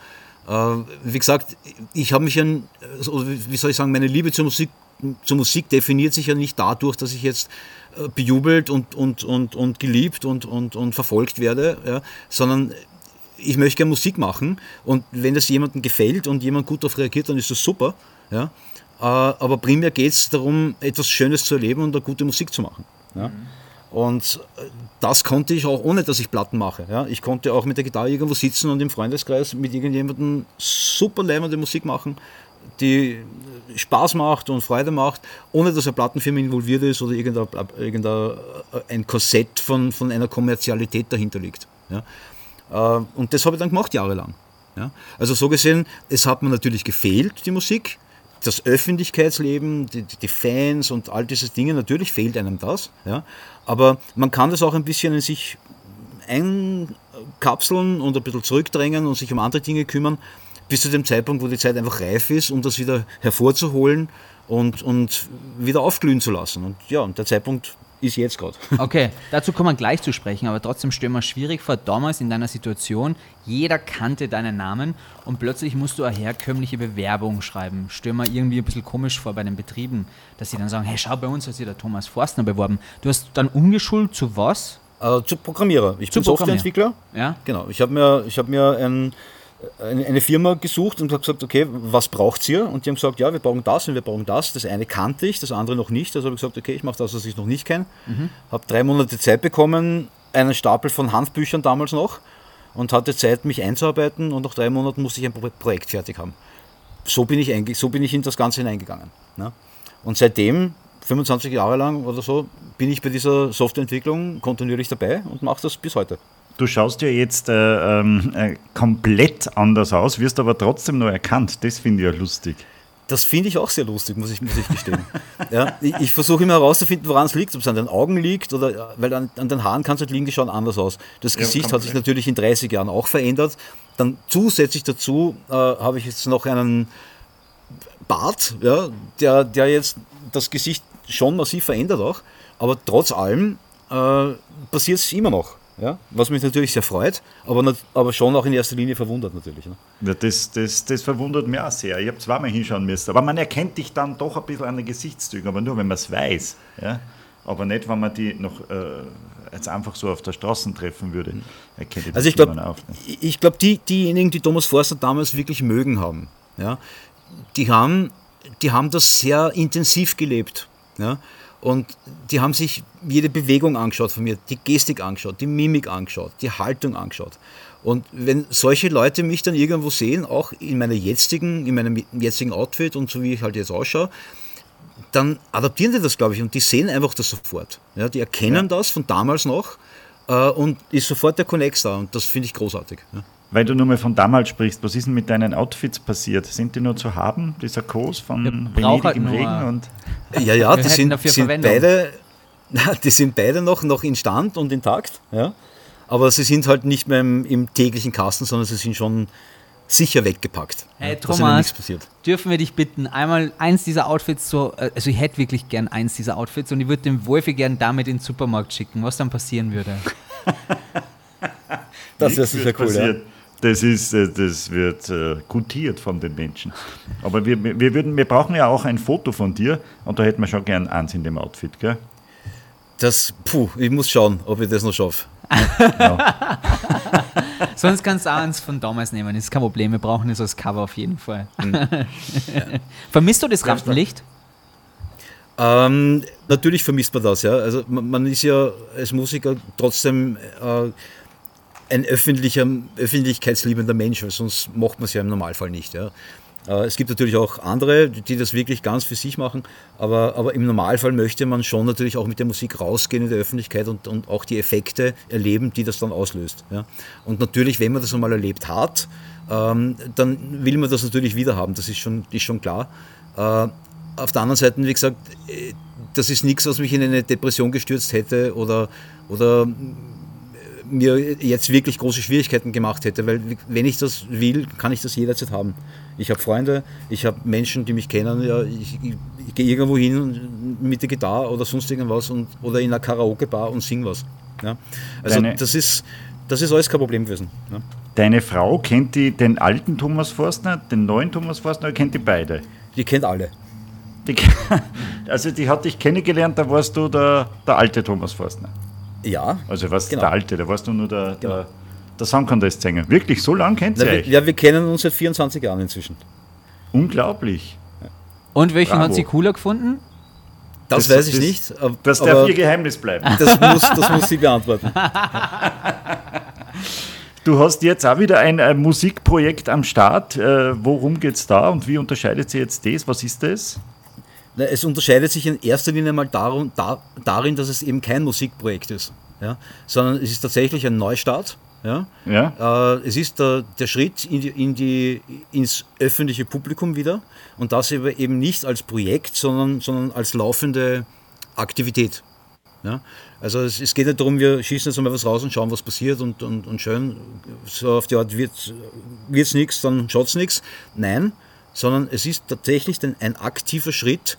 Äh, wie gesagt, ich habe mich an, wie soll ich sagen, meine Liebe zur Musik zur Musik definiert sich ja nicht dadurch, dass ich jetzt äh, bejubelt und, und, und, und geliebt und, und, und verfolgt werde, ja, sondern ich möchte gerne Musik machen und wenn das jemandem gefällt und jemand gut darauf reagiert, dann ist das super. Ja. Äh, aber primär geht es darum, etwas Schönes zu erleben und eine gute Musik zu machen. Ja. Und äh, das konnte ich auch, ohne dass ich Platten mache. Ja. Ich konnte auch mit der Gitarre irgendwo sitzen und im Freundeskreis mit irgendjemandem super leimende Musik machen, die Spaß macht und Freude macht, ohne dass eine Plattenfirma involviert ist oder irgendein, irgendein ein Korsett von, von einer Kommerzialität dahinter liegt. Ja. Äh, und das habe ich dann gemacht jahrelang. Ja. Also so gesehen, es hat mir natürlich gefehlt, die Musik, das Öffentlichkeitsleben, die, die, Fans und all diese Dinge, natürlich fehlt einem das. Ja. Aber man kann das auch ein bisschen in sich einkapseln und ein bisschen zurückdrängen und sich um andere Dinge kümmern, bis zu dem Zeitpunkt, wo die Zeit einfach reif ist, um das wieder hervorzuholen und, und wieder aufglühen zu lassen. Und ja, und der Zeitpunkt ist jetzt gerade. Okay, dazu kommen wir gleich zu sprechen, aber trotzdem stellen wir schwierig vor, damals in deiner Situation, jeder kannte deinen Namen und plötzlich musst du eine herkömmliche Bewerbung schreiben. Stell mir irgendwie ein bisschen komisch vor bei den Betrieben, dass sie dann sagen, hey, schau, bei uns hat sich der Thomas Forstner beworben. Du hast dann umgeschult zu was? Äh, zu Programmierer. Ich zu bin Softwareentwickler. Ja. Genau. Ich habe mir, hab mir ein eine Firma gesucht und habe gesagt, okay, was braucht ihr? Und die haben gesagt, ja, wir brauchen das und wir brauchen das. Das eine kannte ich, das andere noch nicht. Also habe ich gesagt, okay, ich mache das, was ich noch nicht kenne. Mhm. Habe drei Monate Zeit bekommen, einen Stapel von Handbüchern damals noch und hatte Zeit, mich einzuarbeiten und nach drei Monaten musste ich ein Projekt fertig haben. So bin ich, so bin ich in das Ganze hineingegangen. Ne? Und seitdem, 25 Jahre lang oder so, bin ich bei dieser Softwareentwicklung kontinuierlich dabei und mache das bis heute. Du schaust ja jetzt äh, äh, komplett anders aus, wirst aber trotzdem noch erkannt. Das finde ich ja lustig. Das finde ich auch sehr lustig, muss ich, muss ich gestehen. ja, ich, ich versuche immer herauszufinden, woran es liegt, ob es an den Augen liegt oder weil an, an den Haaren kann es halt liegen, die schauen anders aus. Das ja, Gesicht hat sich natürlich in 30 Jahren auch verändert. Dann zusätzlich dazu äh, habe ich jetzt noch einen Bart, ja, der, der jetzt das Gesicht schon massiv verändert auch. Aber trotz allem äh, passiert es immer noch. Ja? Was mich natürlich sehr freut, aber, aber schon auch in erster Linie verwundert natürlich. Ne? Ja, das, das, das verwundert mich auch sehr. Ich habe zweimal hinschauen müssen, aber man erkennt dich dann doch ein bisschen an den Gesichtszügen, aber nur wenn man es weiß. Ja? Aber nicht, wenn man die noch äh, jetzt einfach so auf der Straße treffen würde. Erkennt also ich glaube, ich glaube, die, diejenigen, die Thomas Forster damals wirklich mögen haben, ja, die haben, die haben das sehr intensiv gelebt. Ja? Und die haben sich jede Bewegung angeschaut von mir, die Gestik angeschaut, die Mimik angeschaut, die Haltung angeschaut. Und wenn solche Leute mich dann irgendwo sehen, auch in meiner jetzigen, in meinem jetzigen Outfit und so wie ich halt jetzt ausschaue, dann adaptieren die das, glaube ich, und die sehen einfach das sofort. Ja, die erkennen ja. das von damals noch äh, und ist sofort der Connect da und das finde ich großartig. Ja. Weil du nur mal von damals sprichst, was ist denn mit deinen Outfits passiert? Sind die nur zu haben, die Sakkos von Venedig halt im Regen? Und ja, ja, die sind, sind beide, die sind beide noch, noch Stand und intakt. Ja? Aber sie sind halt nicht mehr im, im täglichen Kasten, sondern sie sind schon sicher weggepackt. Hey Thomas, dürfen wir dich bitten, einmal eins dieser Outfits so, äh, also ich hätte wirklich gern eins dieser Outfits und ich würde den Wolfi gern damit in den Supermarkt schicken, was dann passieren würde. das wäre sicher cool, ja. Das, ist, äh, das wird äh, gutiert von den Menschen. Aber wir, wir, würden, wir brauchen ja auch ein Foto von dir und da hätten wir schon gern eins in dem Outfit, gell? Das, puh, ich muss schauen, ob ich das noch schaffe. ja. Sonst kannst du auch eins von damals nehmen, das ist kein Problem. Wir brauchen es als Cover auf jeden Fall. Mhm. Ja. Vermisst du das Rampenlicht? Ähm, natürlich vermisst man das, ja. Also man, man ist ja als Musiker trotzdem äh, ein öffentlicher, öffentlichkeitsliebender Mensch, weil sonst macht man es ja im Normalfall nicht. Ja. Äh, es gibt natürlich auch andere, die das wirklich ganz für sich machen, aber, aber im Normalfall möchte man schon natürlich auch mit der Musik rausgehen in der Öffentlichkeit und, und auch die Effekte erleben, die das dann auslöst. Ja. Und natürlich, wenn man das einmal erlebt hat, ähm, dann will man das natürlich wieder haben, das ist schon, ist schon klar. Äh, auf der anderen Seite, wie gesagt, äh, das ist nichts, was mich in eine Depression gestürzt hätte oder, oder mir jetzt wirklich große Schwierigkeiten gemacht hätte, weil wenn ich das will, kann ich das jederzeit haben. Ich habe Freunde, ich habe Menschen, die mich kennen, ja, ich, ich, ich gehe irgendwo hin mit der Gitarre oder sonst irgendwas und, oder in einer Karaoke-Bar und sing was. Ja. Also Deine, das, ist, das ist alles kein Problem gewesen. Ja. Deine Frau kennt die den alten Thomas Forstner, den neuen Thomas Forstner, kennt die beide? Die kennt alle. Die, also die hat dich kennengelernt, da warst du der, der alte Thomas Forstner. Ja. Also was Genau. der alte, da warst du nur der, der, der Song Contest Sänger. Wirklich, so lange kennt ihr euch? ja, wir kennen uns seit 24 Jahren inzwischen. Unglaublich. Und welchen Bravo. hat sie cooler gefunden? Das, Das- weiß ich das- nicht. Das aber darf ihr Geheimnis bleiben. das, muss, das muss sie beantworten. Du hast jetzt auch wieder ein, äh, Musikprojekt am Start. Äh, worum geht es da und wie unterscheidet sich jetzt das? Was ist das? Es unterscheidet sich in erster Linie mal darum, da, darin, dass es eben kein Musikprojekt ist, ja, sondern es ist tatsächlich ein Neustart. Ja. Ja? Äh, es ist der, der Schritt in die, in die, ins öffentliche Publikum wieder und das eben nicht als Projekt, sondern, sondern als laufende Aktivität. Ja? Also es, es geht nicht darum, wir schießen jetzt mal was raus und schauen, was passiert und, und, und schön, so auf die Art wird es nichts, dann schaut es nichts. Nein, sondern es ist tatsächlich ein, ein aktiver Schritt,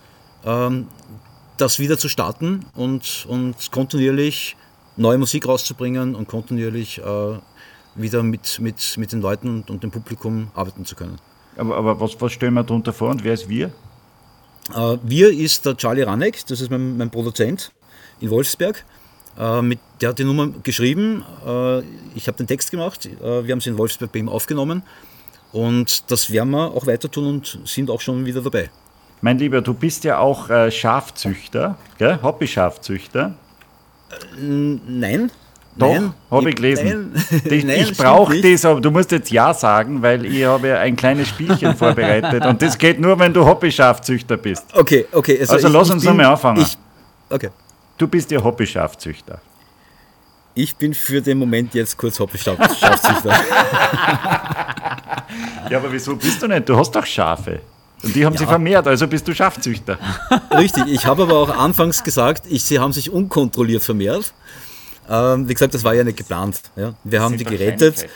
das wieder zu starten und, und kontinuierlich neue Musik rauszubringen und kontinuierlich äh, wieder mit, mit, mit den Leuten und, und dem Publikum arbeiten zu können. Aber, aber was, was stellen wir darunter vor und wer ist wir? Äh, wir ist der Charlie Ranek, das ist mein, mein Produzent in Wolfsberg. Äh, mit, der hat die Nummer geschrieben, ich habe den Text gemacht, wir haben sie in Wolfsberg bei ihm aufgenommen und das werden wir auch weiter tun und sind auch schon wieder dabei. Mein Lieber, du bist ja auch äh, Schafzüchter, gell? Hobby-Schafzüchter. Nein. Doch, nein, habe ich gelesen. Nein, Ich, ich brauche das, aber du musst jetzt Ja sagen, weil ich habe ja ein kleines Spielchen vorbereitet und das geht nur, wenn du Hobby-Schafzüchter bist. Okay, okay. Also lass uns noch mal anfangen. Ich, okay. Du bist ja Hobby-Schafzüchter. Ich bin für den Moment jetzt kurz Hobby-Schafzüchter. Ja, aber wieso bist du nicht? Du hast doch Schafe. Und die haben sich vermehrt, also bist du Schafzüchter. Richtig, ich habe aber auch anfangs gesagt, ich, sie haben sich unkontrolliert vermehrt. Ähm, wie gesagt, das war ja nicht geplant. Ja. Wir haben die gerettet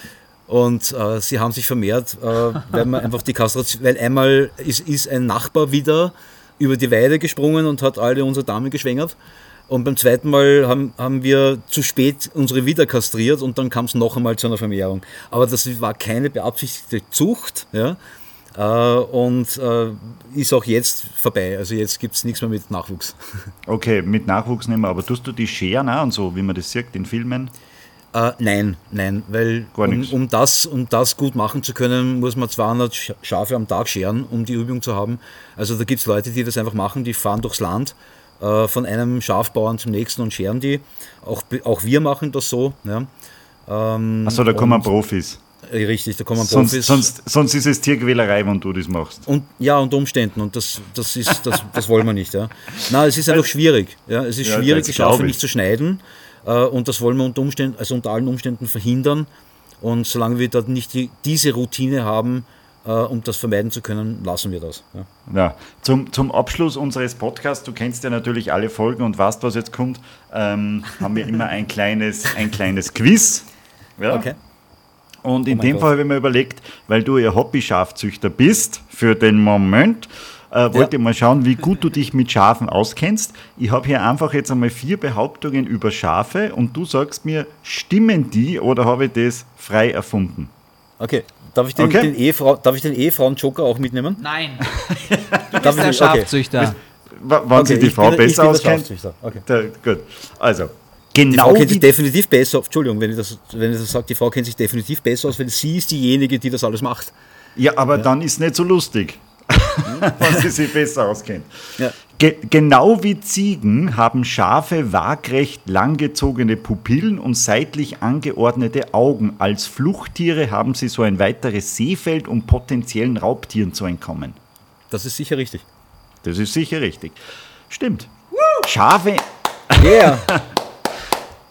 und äh, sie haben sich vermehrt, äh, weil man einfach die Kastration, weil einmal ist, ist ein Nachbar wieder über die Weide gesprungen und hat alle unsere Damen geschwängert. Und beim zweiten Mal haben, haben wir zu spät unsere wieder kastriert und dann kam es noch einmal zu einer Vermehrung. Aber das war keine beabsichtigte Zucht. Ja. Äh, und äh, ist auch jetzt vorbei. Also jetzt gibt es nichts mehr mit Nachwuchs. Okay, mit Nachwuchs nehmen wir, aber tust du die scheren auch und so, wie man das sieht in Filmen? Äh, nein, nein, weil um, um, das, um das gut machen zu können, muss man 200 Sch- Schafe am Tag scheren, um die Übung zu haben. Also da gibt es Leute, die das einfach machen, die fahren durchs Land äh, von einem Schafbauern zum nächsten und scheren die. Auch, auch wir machen das so. Ja. Ähm, Achso, da kommen Profis. Äh, Richtig, da kommen Sonst, Profis. sonst, sonst ist es Tierquälerei, wenn du das machst. Und ja, unter Umständen. Und das, das, ist, das, das wollen wir nicht. Ja. Na, es ist einfach schwierig. Ja. Es ist Ja, schwierig, die Schafe ich. nicht zu schneiden. Äh, und das wollen wir unter Umständen, also unter allen Umständen verhindern. Und solange wir dort nicht die, diese Routine haben, äh, um das vermeiden zu können, lassen wir das. Ja. Ja, zum, zum Abschluss unseres Podcasts, du kennst ja natürlich alle Folgen und weißt, was jetzt kommt, ähm, haben wir immer ein kleines, ein kleines Quiz. Ja? Okay. Und in Oh dem Gott. Fall habe ich mir überlegt, weil du ja Hobby-Schafzüchter bist, für den Moment, äh, wollte ich mal schauen, wie gut du dich mit Schafen auskennst. Ich habe hier einfach jetzt einmal vier Behauptungen über Schafe und du sagst mir, stimmen die oder habe ich das frei erfunden? Okay. Darf ich den, Okay. den, Ehefrau, darf ich den Ehefrauen-Joker auch mitnehmen? Nein. Darf Der ich, okay. Schafzüchter. W- Wann Okay, sich die ich Frau bin- ich besser auskennt? Schafzüchter. Okay. Da, gut. Also, Die genau Frau kennt wie sich definitiv besser, Entschuldigung, wenn ich, das, wenn ich das sage, die Frau kennt sich definitiv besser aus, weil sie ist diejenige, die das alles macht. Ja, aber dann ist nicht so lustig, wenn sie sich besser auskennt. Ja. Ge genau wie Ziegen haben Schafe waagrecht langgezogene Pupillen und seitlich angeordnete Augen. Als Fluchttiere haben sie so ein weiteres Seefeld, um potenziellen Raubtieren zu entkommen. Das ist sicher richtig. Das ist sicher richtig. Stimmt. Schafe, Yeah.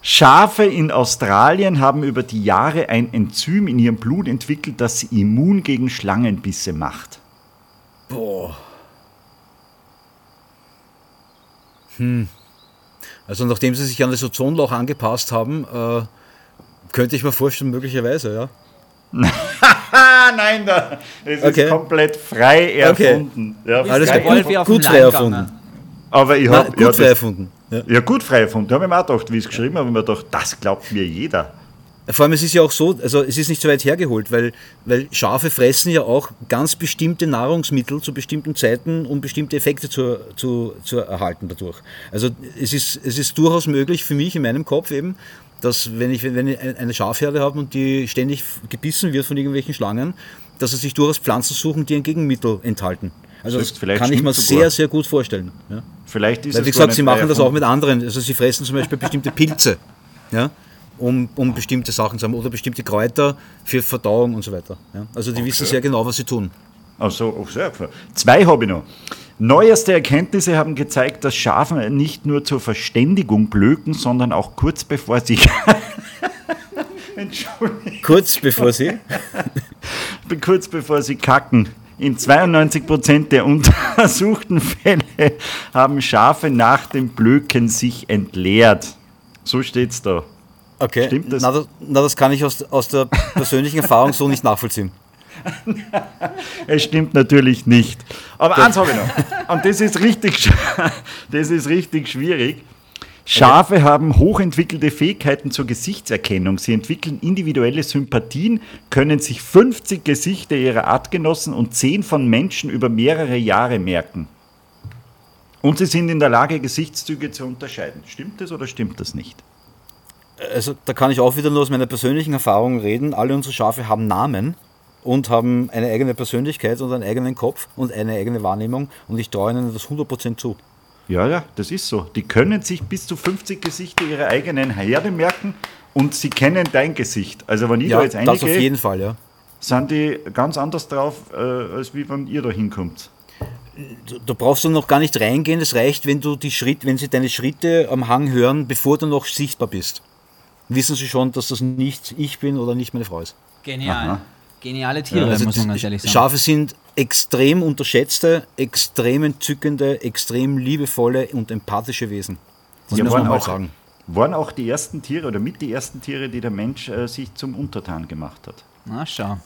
Schafe in Australien haben über die Jahre ein Enzym in ihrem Blut entwickelt, das sie immun gegen Schlangenbisse macht. Boah. Hm. Also nachdem sie sich an das Ozonloch angepasst haben, äh, könnte ich mir vorstellen, möglicherweise, ja. Nein, da, es Okay. ist komplett frei erfunden. Ja, Alles frei auf gut frei erfunden. Aber ich habe gut ja, frei erfunden. Ja. ja gut frei erfunden. Da habe ich mir auch gedacht, wie ich es geschrieben habe, habe ich mir gedacht, das glaubt mir jeder. Vor allem, es ist ja auch so, also es ist nicht so weit hergeholt, weil, weil Schafe fressen ja auch ganz bestimmte Nahrungsmittel zu bestimmten Zeiten, um bestimmte Effekte zu, zu, zu erhalten dadurch. Also es ist, es ist durchaus möglich für mich in meinem Kopf eben, dass wenn ich, wenn ich eine Schafherde habe und die ständig gebissen wird von irgendwelchen Schlangen, dass sie sich durchaus Pflanzen suchen, die ein Gegenmittel enthalten. Also das kann ich mir sehr, sehr gut vorstellen. Ja. Vielleicht ist Weil, wie gesagt, sie machen das auch mit anderen. Also sie fressen zum Beispiel bestimmte Pilze. Ja? um, um bestimmte Sachen zu haben oder bestimmte Kräuter für Verdauung und so weiter. Ja? Also die okay. wissen sehr genau, was sie tun. Also, oh, sehr Zwei habe ich noch. Neueste Erkenntnisse haben gezeigt, dass Schafe nicht nur zur Verständigung blöken, sondern auch kurz bevor sie. Entschuldigung. Kurz bevor sie? kurz bevor sie kacken. In 92 Prozent der untersuchten Fälle haben Schafe nach dem Blöken sich entleert. So steht es da. Okay. Stimmt das? Na, das, na, das kann ich aus, aus der persönlichen Erfahrung so nicht nachvollziehen. es stimmt natürlich nicht. Aber eins habe ich noch. Und das ist richtig, das ist richtig schwierig. Schafe haben hochentwickelte Fähigkeiten zur Gesichtserkennung. Sie entwickeln individuelle Sympathien, können sich 50 Gesichter ihrer Artgenossen und 10 von Menschen über mehrere Jahre merken. Und sie sind in der Lage, Gesichtszüge zu unterscheiden. Stimmt das oder stimmt das nicht? also da kann ich auch wieder nur aus meiner persönlichen Erfahrung reden. Alle unsere Schafe haben Namen und haben eine eigene Persönlichkeit und einen eigenen Kopf und eine eigene Wahrnehmung und ich traue ihnen das 100% zu. Ja, ja, das ist so. Die können sich bis zu 50 Gesichter ihrer eigenen Herde merken und sie kennen dein Gesicht. Also wenn ich ja, da jetzt eingehe, das auf jeden Fall, ja. sind die ganz anders drauf, äh, als wie wenn ihr da hinkommt. Da brauchst du noch gar nicht reingehen, es reicht, wenn du die Schritt, wenn sie deine Schritte am Hang hören, bevor du noch sichtbar bist wissen sie schon, dass das nicht ich bin oder nicht meine Frau ist. Genial. Aha. Geniale Tiere, ja, also muss man ganz ehrlich sagen. Schafe sind extrem unterschätzte, extrem entzückende, extrem liebevolle und empathische Wesen. Das ja, muss man mal auch, sagen. Waren auch die ersten Tiere oder mit die ersten Tiere, die der Mensch äh, sich zum Untertan gemacht hat. Na schau.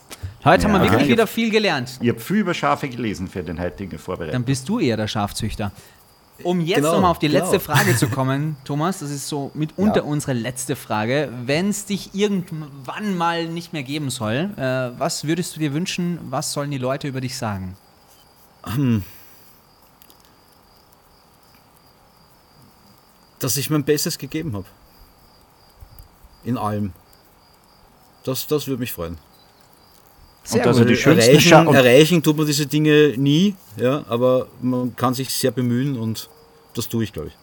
Heute ja, haben wir wirklich okay. wieder viel gelernt. Ich habe viel über Schafe gelesen für den heutigen Vorbereitung. Dann bist du eher der Schafzüchter. Um jetzt genau, nochmal auf die letzte genau. Frage zu kommen, Thomas, das ist so mitunter ja. unsere letzte Frage. Wenn es dich irgendwann mal nicht mehr geben soll, äh, was würdest du dir wünschen, was sollen die Leute über dich sagen? Hm. Dass ich mein Bestes gegeben habe. In allem. Das, das würde mich freuen. Sehr und also die schönsten erreichen, erreichen tut man diese Dinge nie, ja, aber man kann sich sehr bemühen und das tue ich, glaube ich.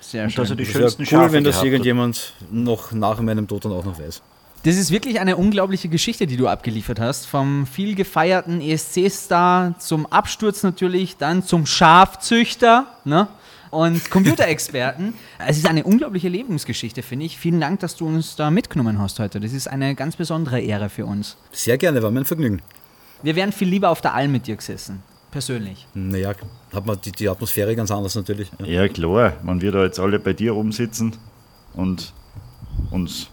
Sehr schön. Also die das schönsten cool, Schafe wenn das irgendjemand noch nach meinem Tod dann auch noch weiß. Das ist wirklich eine unglaubliche Geschichte, die du abgeliefert hast. Vom viel gefeierten ESC-Star zum Absturz natürlich, dann zum Schafzüchter. Ne? Und Computerexperten. Es ist eine unglaubliche Lebensgeschichte, finde ich. Vielen Dank, dass du uns da mitgenommen hast heute. Das ist eine ganz besondere Ehre für uns. Sehr gerne, war mein Vergnügen. Wir wären viel lieber auf der Alm mit dir gesessen. Persönlich. Naja, hat man die, die Atmosphäre ganz anders natürlich. Ja. ja, klar. Man wird da jetzt alle bei dir rumsitzen und uns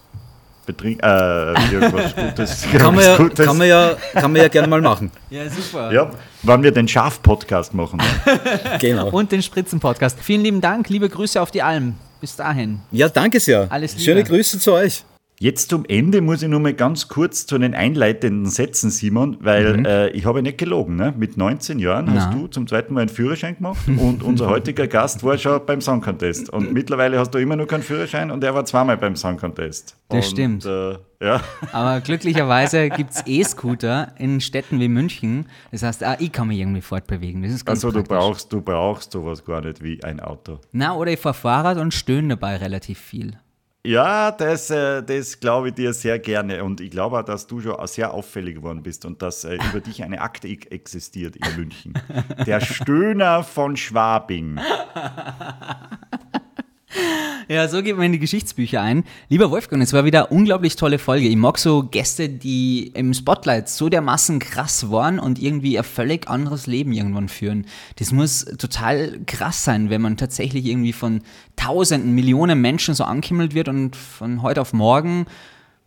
betrinken, äh, irgendwas Gutes. kann, man ja, Gutes. kann, man ja, kann man ja gerne mal machen. Ja, super. Ja, wann wir den Schaf-Podcast machen. genau. Und den Spritzen-Podcast. Vielen lieben Dank, liebe Grüße auf die Alm. Bis dahin. Ja, danke sehr. Alles Liebe. Schöne Grüße zu euch. Jetzt zum Ende muss ich nur mal ganz kurz zu den einleitenden Sätzen, Simon, weil mhm. äh, ich habe nicht gelogen. Ne? Mit 19 Jahren Na. hast du zum zweiten Mal einen Führerschein gemacht und unser heutiger Gast war schon beim Song Contest. Und mittlerweile hast du immer noch keinen Führerschein und er war zweimal beim Song Contest. Das und, stimmt. Äh, ja. Aber glücklicherweise gibt es E-Scooter in Städten wie München. Das heißt, ah, ich kann mich irgendwie fortbewegen. Das ist ganz also du brauchst, du brauchst sowas gar nicht wie ein Auto. Na, oder ich fahre Fahrrad und stöhne dabei relativ viel. Ja, das, äh, das glaube ich dir sehr gerne. Und ich glaube auch, dass du schon sehr auffällig geworden bist und dass äh, über dich eine Akte existiert in München. Der Stöhner von Schwabing. Ja, so geht man in die Geschichtsbücher ein. Lieber Wolfgang, es war wieder unglaublich tolle Folge. Ich mag so Gäste, die im Spotlight so dermaßen krass waren und irgendwie ein völlig anderes Leben irgendwann führen. Das muss total krass sein, wenn man tatsächlich irgendwie von tausenden, Millionen Menschen so ankimmelt wird und von heute auf morgen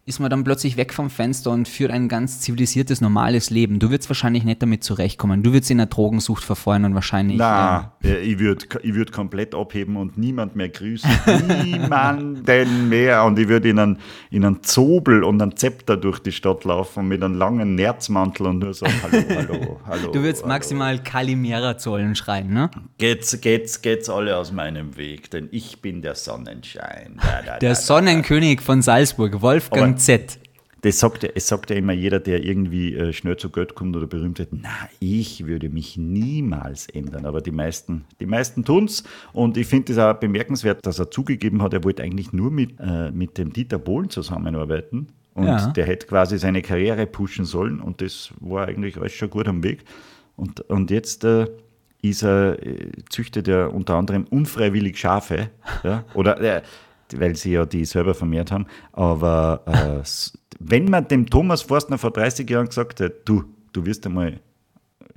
ist man dann plötzlich weg vom Fenster und führt ein ganz zivilisiertes, normales Leben. Du würdest wahrscheinlich nicht damit zurechtkommen. Du würdest in der Drogensucht verfallen und wahrscheinlich. Na, äh, ich würde ich würd komplett abheben und niemand mehr grüßen. Niemanden mehr. Und ich würde in einen, in einen Zobel und einen Zepter durch die Stadt laufen mit einem langen Nerzmantel und nur sagen: Hallo, hallo, hallo. Du würdest hallo. maximal Kalimera-Zollen schreien, ne? Geht's, geht's, geht's alle aus meinem Weg, denn ich bin der Sonnenschein. Da, da, Der da, Sonnenkönig von Salzburg, Wolfgang Aber- Z. Das sagt, es sagt ja immer jeder, der irgendwie äh, schnell zu Geld kommt oder berühmt wird, na, ich würde mich niemals ändern. Aber die meisten, die meisten tun es. Und ich finde es auch bemerkenswert, dass er zugegeben hat, er wollte eigentlich nur mit, äh, mit dem Dieter Bohlen zusammenarbeiten. Und Ja. der hätte quasi seine Karriere pushen sollen. Und das war eigentlich alles schon gut am Weg. Und, und jetzt äh, ist er, äh, züchtet er unter anderem unfreiwillig Schafe. Ja? Oder äh, weil sie ja die selber vermehrt haben. Aber äh, wenn man dem Thomas Forstner vor 30 Jahren gesagt hätte, du, du wirst einmal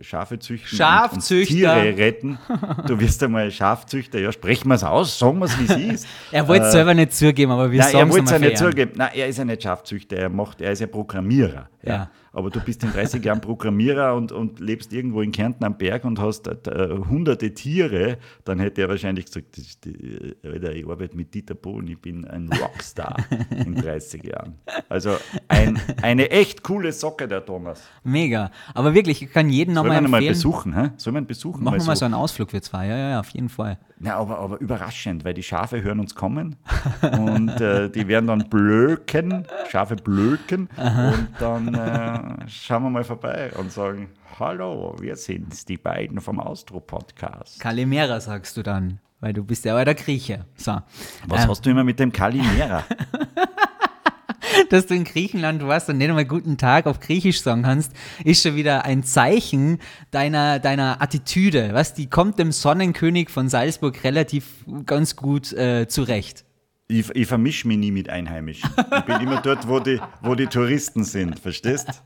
Schafe züchten Schafzüchter. Tiere retten, du wirst einmal Schafzüchter, ja, sprechen wir es aus, sagen wir es, wie es ist. Er wollte es selber nicht zugeben, aber wir er sagen es wollte es ja nicht zugeben. Nein, er ist ja nicht Schafzüchter, er, macht, er ist ja Programmierer. Ja. Ja. Aber du bist in 30 Jahren Programmierer und, und lebst irgendwo in Kärnten am Berg und hast äh, hunderte Tiere, dann hätte er wahrscheinlich gesagt, das die, äh, Alter, ich arbeite mit Dieter Bohlen, ich bin ein Rockstar in 30 Jahren. Also ein, eine echt coole Socke, der Thomas. Mega. Aber wirklich, ich kann jeden nochmal man ihn mal empfehlen. besuchen? Hä? Soll man ihn besuchen? Machen wir mal so einen Ausflug, wir zwei. Ja, ja, ja, auf jeden Fall. Na, aber, aber überraschend, weil die Schafe hören uns kommen und äh, die werden dann blöken, Schafe blöken und dann äh, schauen wir mal vorbei und sagen, hallo, wir sind's, die beiden vom Austro-Podcast. Kalimera sagst du dann, weil du bist ja der Grieche. So. Was Ähm, hast du immer mit dem Kalimera? dass du in Griechenland warst und nicht einmal guten Tag auf Griechisch sagen kannst, ist schon wieder ein Zeichen deiner, deiner Attitüde. Was, die kommt dem Sonnenkönig von Salzburg relativ ganz gut äh, zurecht. Ich, ich vermische mich nie mit Einheimischen. Ich bin immer dort, wo die, wo die Touristen sind, verstehst?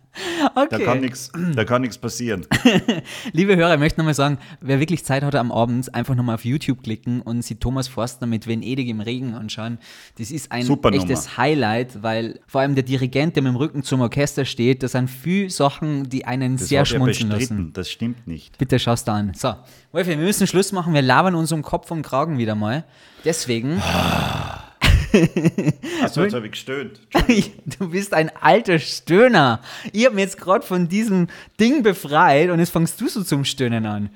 Okay. da kann nichts passieren. Liebe Hörer, ich möchte nochmal sagen, wer wirklich Zeit hatte am Abend, einfach nochmal auf YouTube klicken und sich Thomas Forstner mit Venedig im Regen anschauen. Das ist ein Super echtes Nummer. Highlight, weil vor allem der Dirigent, der mit dem Rücken zum Orchester steht, das sind viele Sachen, die einen Das sehr hat schmunzeln lassen. das stimmt nicht. Bitte schaust da an. So, Wolfi, wir müssen Schluss machen. Wir labern uns um Kopf und Kragen wieder mal. Deswegen, Achso, jetzt habe ich gestöhnt. du bist ein alter Stöhner. Ich habe mich jetzt gerade von diesem Ding befreit und jetzt fangst du so zum Stöhnen an.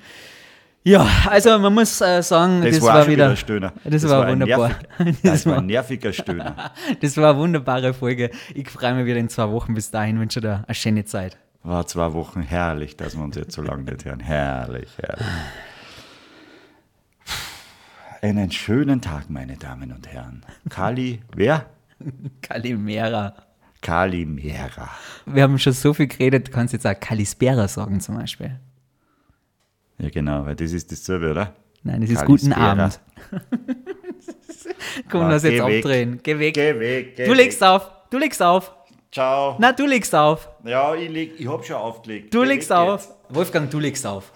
Ja, also man muss äh, sagen, Das, das, war, war, wieder, ein Stöhner. Das, war, ein wunderbar. Nervig, Das, das war war, ein nerviger Stöhner. das war eine wunderbare Folge. Ich freue mich wieder in zwei Wochen. Bis dahin wünsche dir eine schöne Zeit. War zwei Wochen herrlich, dass wir uns jetzt so lange nicht hören. Herrlich, herrlich. Einen schönen Tag, meine Damen und Herren. Kali, wer? Kalimera. Kali Mera. Wir haben schon so viel geredet, du kannst jetzt auch Kalispera sagen zum Beispiel. Ja, genau, weil das ist dasselbe, oder? Nein, das ist guten. Abend. Komm, Ah, lass jetzt weg. abdrehen. Geh weg. Geh weg, geh Du legst weg. auf. Du legst auf. Ciao. Na, du legst auf. Ja, ich, leg, ich hab schon aufgelegt. Du Geh legst auf. Wolfgang, du legst auf.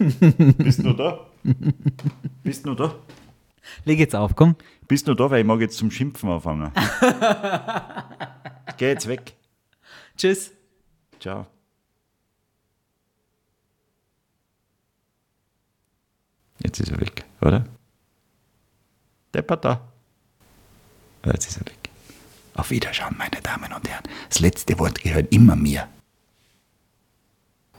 Bist du da? Bist du da? Leg jetzt auf, komm. Bist du da, weil ich mag jetzt zum Schimpfen anfangen. Geh jetzt weg. Tschüss. Ciao. Jetzt ist er weg, oder? Deppert da. Jetzt ist er weg. Auf Wiederschauen, meine Damen und Herren. Das letzte Wort gehört immer mir.